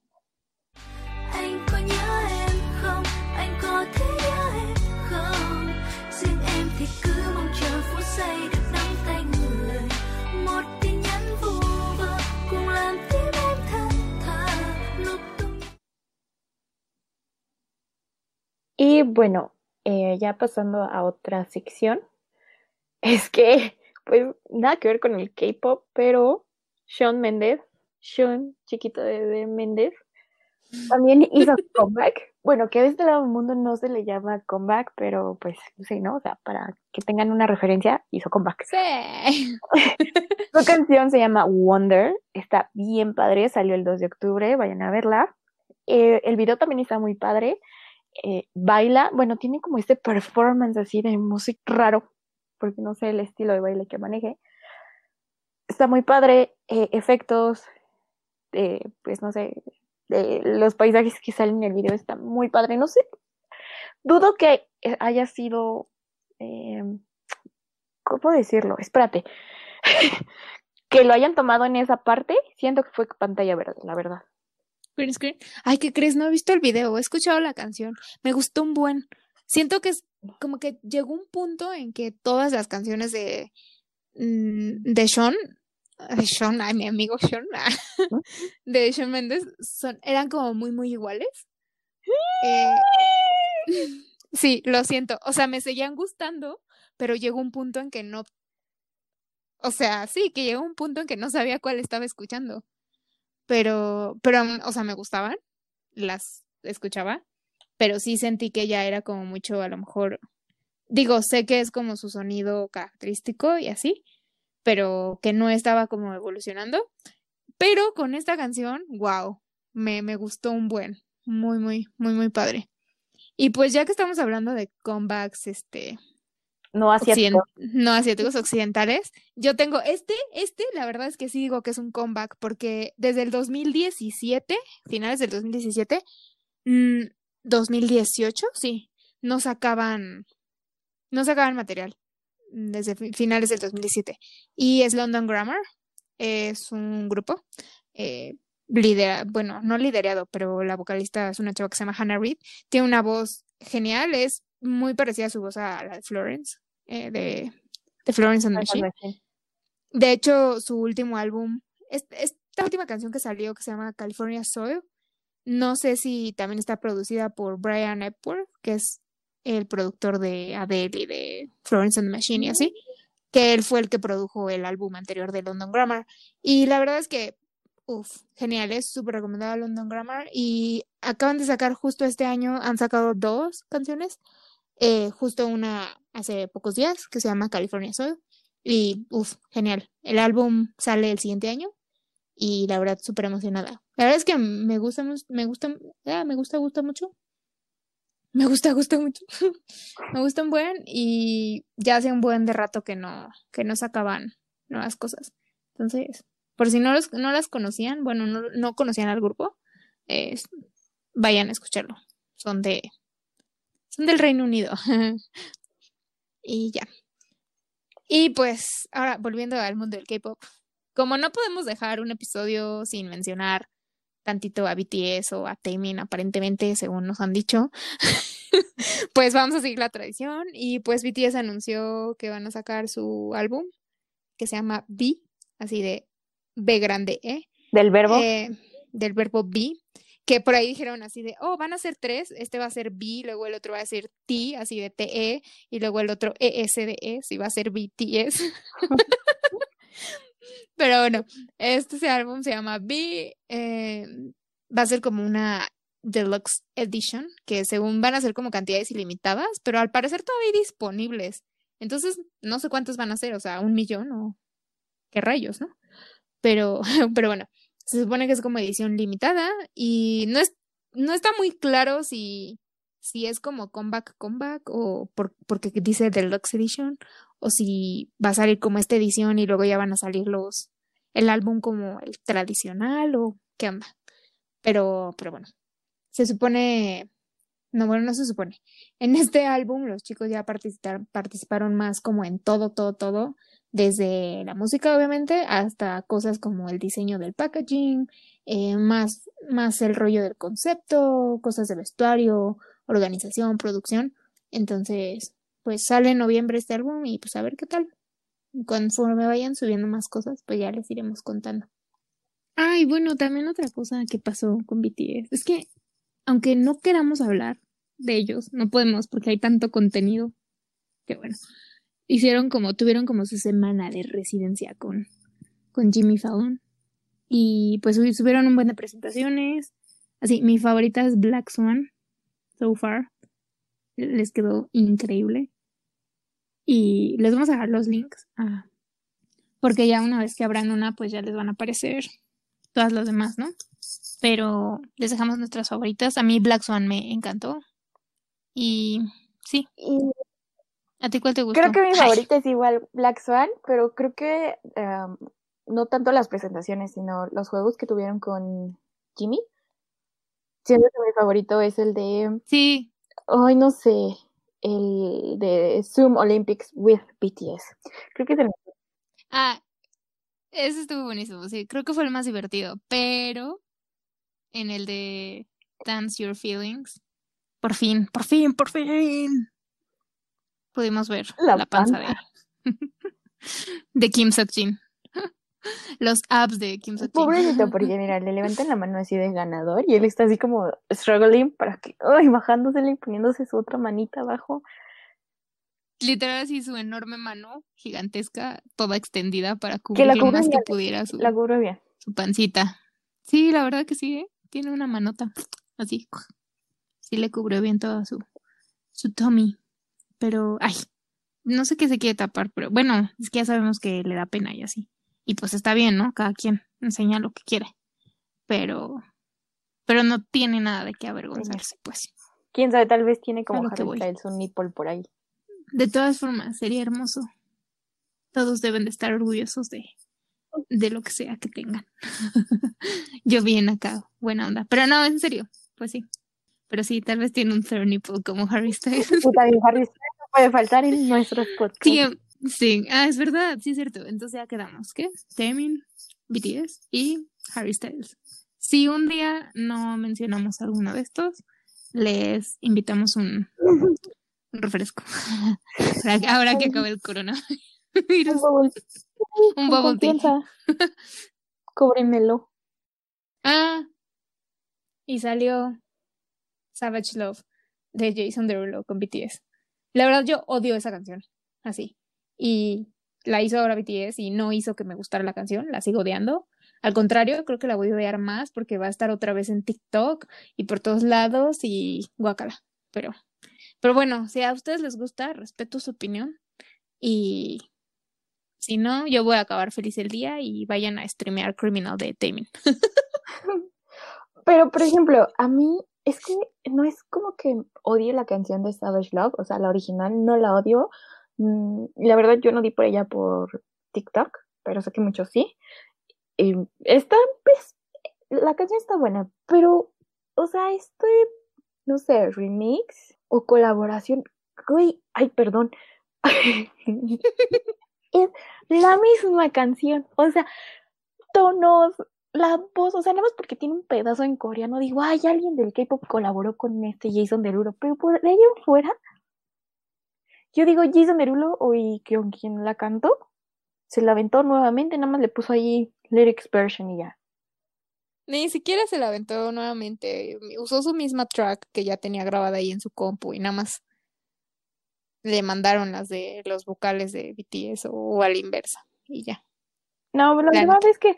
Y bueno, eh, ya pasando a otra sección, es que, pues, nada que ver con el K-pop, pero Sean Mendes, Sean, chiquito de, de Mendes, también hizo comeback. Bueno, que a este lado del mundo no se le llama comeback, pero pues, sí, ¿no? O sea, para que tengan una referencia, hizo comeback. Sí. Su canción se llama Wonder, está bien padre, salió el 2 de octubre, vayan a verla. Eh, el video también está muy padre. Eh, baila, bueno, tiene como este performance así de música raro, porque no sé el estilo de baile que maneje. Está muy padre, eh, efectos, eh, pues no sé, los paisajes que salen en el video está muy padre, no sé. Dudo que haya sido, ¿cómo decirlo? Espérate. que lo hayan tomado en esa parte, siento que fue pantalla verde, la verdad. Green screen. Ay, ¿qué crees? No he visto el video, he escuchado la canción. Me gustó un buen. Siento que es como que llegó un punto en que todas las canciones de, mm, de Sean, de Sean, ay, mi amigo Sean, de Sean Mendes, son, eran como muy, muy iguales. Eh, sí, lo siento. O sea, me seguían gustando, pero llegó un punto en que no. O sea, sí, que llegó un punto en que no sabía cuál estaba escuchando pero, pero, o sea, me gustaban, las escuchaba, pero sí sentí que ya era como mucho, a lo mejor, digo, sé que es como su sonido característico y así, pero que no estaba como evolucionando. Pero con esta canción, wow, me, me gustó un buen, muy, muy, muy, muy padre. Y pues ya que estamos hablando de comebacks, este, no asiáticos. no asiáticos occidentales. Yo tengo este, este, la verdad es que sí digo que es un comeback, porque desde el 2017, finales del 2017, 2018, mm, sí, no sacaban, no sacaban material desde finales del 2017. Y es London Grammar, es un grupo, eh, bueno, no liderado, pero la vocalista es una chava que se llama Hannah Reid, tiene una voz genial, es muy parecida a su voz a la de Florence, eh, de, de, Florence and the Machine. De hecho, su último álbum, esta última canción que salió, que se llama California Soil, no sé si también está producida por Brian Epworth, que es el productor de Adele y de Florence and the Machine y así, que él fue el que produjo el álbum anterior de London Grammar. Y la verdad es que, uff, genial, es súper recomendado London Grammar. Y acaban de sacar justo este año, han sacado dos canciones, eh, justo una hace pocos días, que se llama California Soul. Y, uff, genial. El álbum sale el siguiente año y la verdad súper emocionada. La verdad es que me gusta, me gusta, ah, me gusta, gusta mucho. Me gusta, gusta mucho. me gusta un buen y ya hace un buen de rato que no, que no sacaban nuevas cosas. Entonces, por si no, los, no las conocían, bueno, no, no conocían al grupo, vayan a escucharlo. Son de, son del Reino Unido. y ya. Y pues, ahora volviendo al mundo del K-pop, como no podemos dejar un episodio sin mencionar tantito a BTS o a Taemin aparentemente, según nos han dicho, pues vamos a seguir la tradición y pues BTS anunció que van a sacar su álbum que se llama B, así de B grande E. Del verbo. Eh, del verbo B, que por ahí dijeron así de, oh, van a ser tres, este va a ser B, luego el otro va a ser T, así de TE, y luego el otro ES de E, si va a ser BTS. Pero bueno, este álbum se llama B. Eh, va a ser como una deluxe edition, que según van a ser como cantidades ilimitadas, pero al parecer todavía disponibles. Entonces, no sé cuántos van a ser, o sea, un millón o qué rayos, ¿no? Pero, pero bueno, se supone que es como edición limitada y no es, no está muy claro si, si es como comeback, comeback o por, porque dice deluxe edition o si va a salir como esta edición y luego ya van a salir los el álbum como el tradicional o qué onda. Pero, pero bueno, se supone, no, bueno, no se supone. En este álbum los chicos ya participaron, participaron más como en todo, todo, todo, desde la música obviamente hasta cosas como el diseño del packaging, eh, más, más el rollo del concepto, cosas de vestuario, organización, producción. Entonces, pues sale en noviembre este álbum y pues a ver qué tal. Conforme vayan subiendo más cosas, pues ya les iremos contando. Ay, bueno, también otra cosa que pasó con BTS es que, aunque no queramos hablar de ellos, no podemos porque hay tanto contenido. Que bueno, hicieron como, tuvieron como su semana de residencia con, con Jimmy Fallon. Y pues subieron un buen de presentaciones. Así, mi favorita es Black Swan, so far. Les quedó increíble. Y les vamos a dejar los links. Ah, porque ya una vez que abran una, pues ya les van a aparecer todas las demás, ¿no? Pero les dejamos nuestras favoritas. A mí Black Swan me encantó. Y sí. ¿A ti cuál te gustó? Creo que mi favorita es igual Black Swan, pero creo que no tanto las presentaciones, sino los juegos que tuvieron con Jimmy. Siento que mi favorito es el de. Sí. Ay, no sé el de Zoom Olympics with BTS. Creo que es el Ah, ese estuvo buenísimo, sí, creo que fue el más divertido, pero en el de Dance Your Feelings, por fin, por fin, por fin, pudimos ver la, panza de, de Kim Seok-jin los apps de Kim Seok Pobrecito, porque mira, le levantan la mano así de ganador y él está así como struggling para que, ay, bajándosele y poniéndose su otra manita abajo. Literal así su enorme mano gigantesca, toda extendida para cubrir lo más que pudiera su, la cubre bien. su pancita. Sí, la verdad que sí, ¿eh? tiene una manota así. Sí le cubrió bien toda su, su tummy. Pero, ay, no sé qué se quiere tapar, pero bueno, es que ya sabemos que le da pena y así. Y pues está bien, ¿no? Cada quien enseña lo que quiere. Pero, pero no tiene nada de qué avergonzarse, pues. Quién sabe, tal vez tiene como Harry Styles un nipple por ahí. De todas formas, sería hermoso. Todos deben de estar orgullosos de, de lo que sea que tengan. Yo bien acá, buena onda. Pero no, en serio, pues sí. Pero sí, tal vez tiene un third nipple como Harry Styles. Y también Harry Styles no puede faltar en nuestros podcasts. Sí, sí, ah, es verdad, sí es cierto. Entonces ya quedamos, ¿qué? Taemin, BTS y Harry Styles. Si un día no mencionamos alguno de estos, les invitamos un, un refresco. Ahora que acaba el corona. Un bubble, Un bubble tea. Cóbremelo. Ah, y salió Savage Love de Jason Derulo con BTS. La verdad, yo odio esa canción, así. Y la hizo ahora BTS y no hizo que me gustara la canción, la sigo odiando. Al contrario, creo que la voy a odiar más porque va a estar otra vez en TikTok y por todos lados y guácala. Pero, pero bueno, si a ustedes les gusta, respeto su opinión y si no, yo voy a acabar feliz el día y vayan a streamear Criminal de Taemin. Pero, por ejemplo, a mí es que no es como que odie la canción de Savage Love, o sea, la original no la odio. Mm, la verdad, yo no di por ella por TikTok, pero sé que muchos sí. Y está, pues, la canción está buena, pero, o sea, este, no sé, remix o colaboración, güey, ay, perdón. es la misma canción, o sea, tonos, la voz, o sea, nada más porque tiene un pedazo en coreano, digo, ay, alguien del K-pop colaboró con este Jason Derulo, pero por de ahí en fuera, yo digo Jason Derulo o y con quien la cantó, se la aventó nuevamente, nada más le puso ahí lyrics version y ya. Ni siquiera se la aventó nuevamente. Usó su misma track que ya tenía grabada ahí en su compu y nada más le mandaron las de los vocales de BTS o, a la inversa y ya. No, la La verdad neta. es que,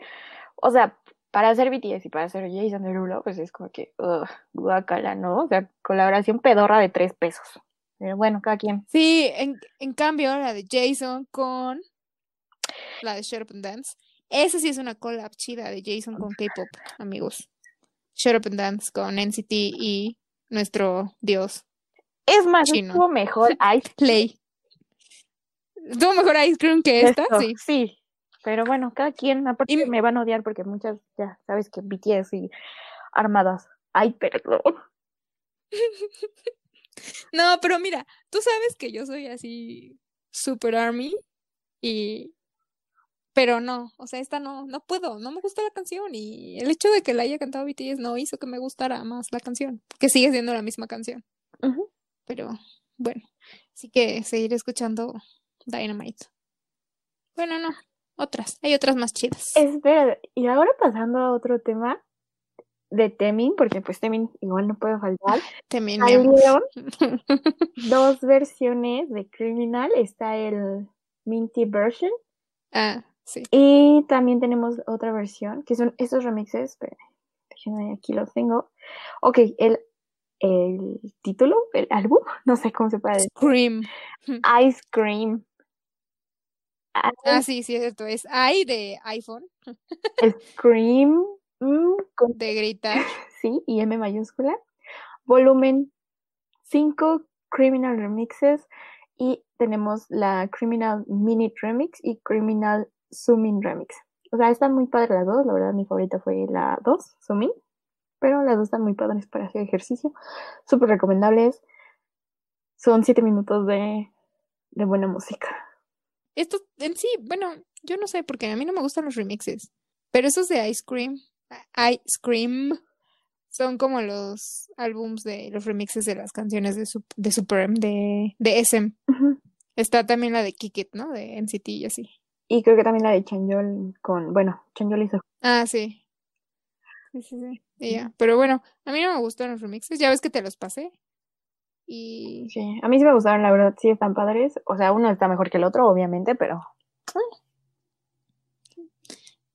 o sea, para hacer BTS y para hacer Jason Derulo, pues es como que, ugh, guacala, ¿no? O sea, colaboración pedorra de tres pesos. Pero bueno, cada quien. Sí, en, en cambio la de Jason con la de Shut Up and Dance, esa sí es una collab chida de Jason con K-pop, amigos. Shut Up and Dance con NCT y nuestro dios Es más, Chino. estuvo mejor Ice Play. ¿Tuvo mejor Ice Cream que esta? Esto, Sí. sí. Pero bueno, cada quien, aparte Y- me van a odiar porque muchas, ya sabes que BTS y armadas. Ay, perdón. No, pero mira, tú sabes que yo soy así super army y pero no, o sea, esta no, no puedo, no me gusta la canción y el hecho de que la haya cantado BTS no hizo que me gustara más la canción, que sigue siendo la misma canción, pero bueno, sí que seguiré escuchando Dynamite. Bueno, no, otras, hay otras más chidas. Espera, y ahora pasando a otro tema de Temin, porque pues Temin igual no puede faltar. Amor. Salieron dos versiones de Criminal. Está el Minty version Ah, sí. y también tenemos otra versión, que son estos remixes. Déjenme, aquí los tengo. Ok, el, el título, el álbum, no sé cómo se puede decir. Scream. Ice Cream. Ah, sí, sí, es cierto, es I de iPhone, Scream mm, con de gritar. sí y M mayúscula. Volumen 5 Criminal Remixes y tenemos la Criminal Minute Remix y Criminal Zooming Remix. O sea, están muy padres las dos. La verdad, mi favorita fue la 2, Zooming. Pero las dos están muy padres para hacer ejercicio. Súper recomendables. Son 7 minutos de, de buena música. Esto en sí, bueno, yo no sé, porque a mí no me gustan los remixes, pero esos de Ice Cream, Ice Cream, son como los álbums de los remixes de las canciones de, Sup- de Super de, de SM. Está también la de Kick It, ¿no? De NCT y así. Y creo que también la de Chanyeol con, bueno, Chanyeol hizo. Ah, sí. Sí, sí, sí. Y ya. Pero bueno, a mí no me gustan los remixes, ya ves que te los pasé. Y Sí, a mí sí me gustaron, la verdad, sí están padres. O sea, uno está mejor que el otro, obviamente, pero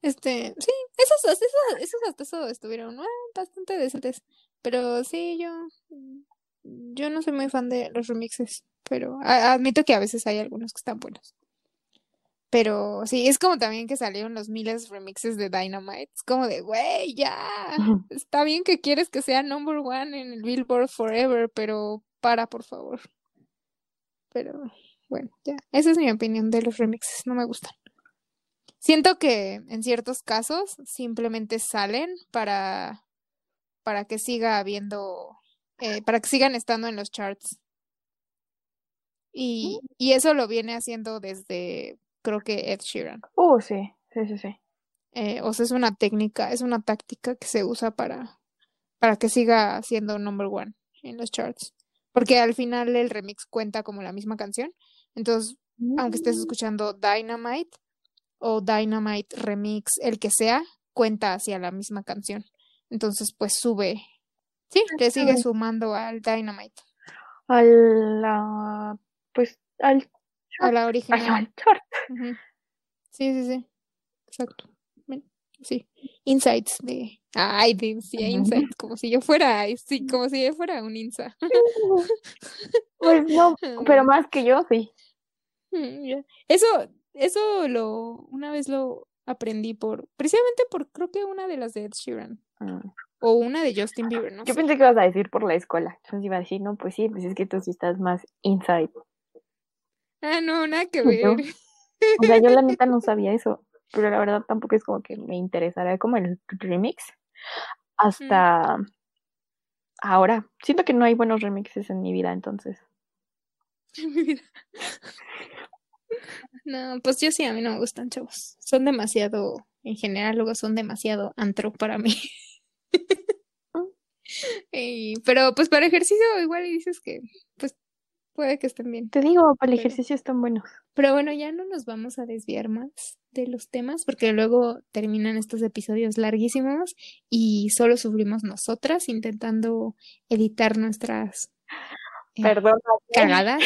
Este, sí, esos, esos, esos hasta eso estuvieron ah, bastante decentes. Pero sí, yo, yo no soy muy fan de los remixes, pero a- admito que a veces hay algunos que están buenos. Pero sí, es como también que salieron los miles remixes de Dynamite. Es como de, güey, ya. Está bien que quieres que sea number one en el Billboard Forever, pero para, por favor. Pero bueno, ya. Esa es mi opinión de los remixes. No me gustan. Siento que en ciertos casos simplemente salen para, para que siga habiendo eh, para que sigan estando en los charts. Y, y eso lo viene haciendo desde, creo que Ed Sheeran. Oh, sí, sí, sí, sí. Eh, o sea, es una técnica, es una táctica que se usa para, para que siga siendo number one en los charts. Porque al final el remix cuenta como la misma canción. Entonces, aunque estés mm. escuchando Dynamite o Dynamite Remix, el que sea, cuenta hacia la misma canción. Entonces, pues sube. Sí, te sigue sumando al Dynamite. A la. Pues al. A la original. Sí, sí, sí. Exacto. Sí. Insights de. Ay, decía Insights, como si yo fuera. Sí, como si yo fuera un Insa. Pues no, pero más que yo, sí. Mm, eso, eso lo. Una vez lo aprendí por. Precisamente por, creo que una de las de Ed Sheeran. Ah. O una de Justin Bieber, ¿no? Yo pensé que ibas a decir por la escuela. Entonces iba a decir, no, pues sí, pues es que tú sí estás más inside. Ah, no, nada que ver. O sea, yo la neta no sabía eso, pero la verdad tampoco es como que me interesara como el remix hasta ahora. Siento que no hay buenos remixes en mi vida, entonces. En mi vida. No, pues yo sí, a mí no me gustan, chavos. Son demasiado, en general, luego son demasiado antro para mí. pero pues para ejercicio igual dices que pues puede que estén bien. Te digo, para el ejercicio están buenos. Pero bueno, ya no nos vamos a desviar más de los temas porque luego terminan estos episodios larguísimos y solo sufrimos nosotras intentando editar nuestras eh, Perdón, cagadas.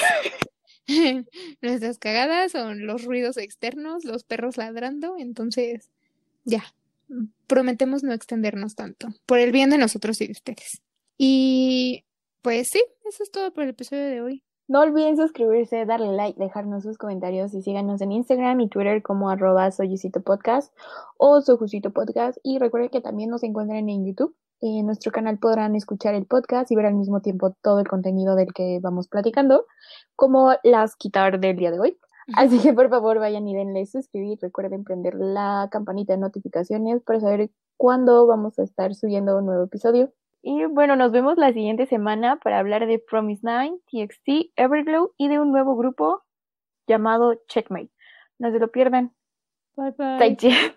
nuestras cagadas son los ruidos externos, los perros ladrando, entonces ya, prometemos no extendernos tanto, por el bien de nosotros y de ustedes. Y pues sí, eso es todo por el episodio de hoy. No olviden suscribirse, darle like, dejarnos sus comentarios y síganos en Instagram y Twitter como arroba podcast o sojusito podcast. Y recuerden que también nos encuentran en YouTube. En nuestro canal podrán escuchar el podcast y ver al mismo tiempo todo el contenido del que vamos platicando, como las quitar del día de hoy. Así que por favor vayan y denle suscribir. Recuerden prender la campanita de notificaciones para saber cuándo vamos a estar subiendo un nuevo episodio. Y bueno, nos vemos la siguiente semana para hablar de Promise Nine, TXT, Everglow y de un nuevo grupo llamado Checkmate. No se lo pierdan. Bye bye.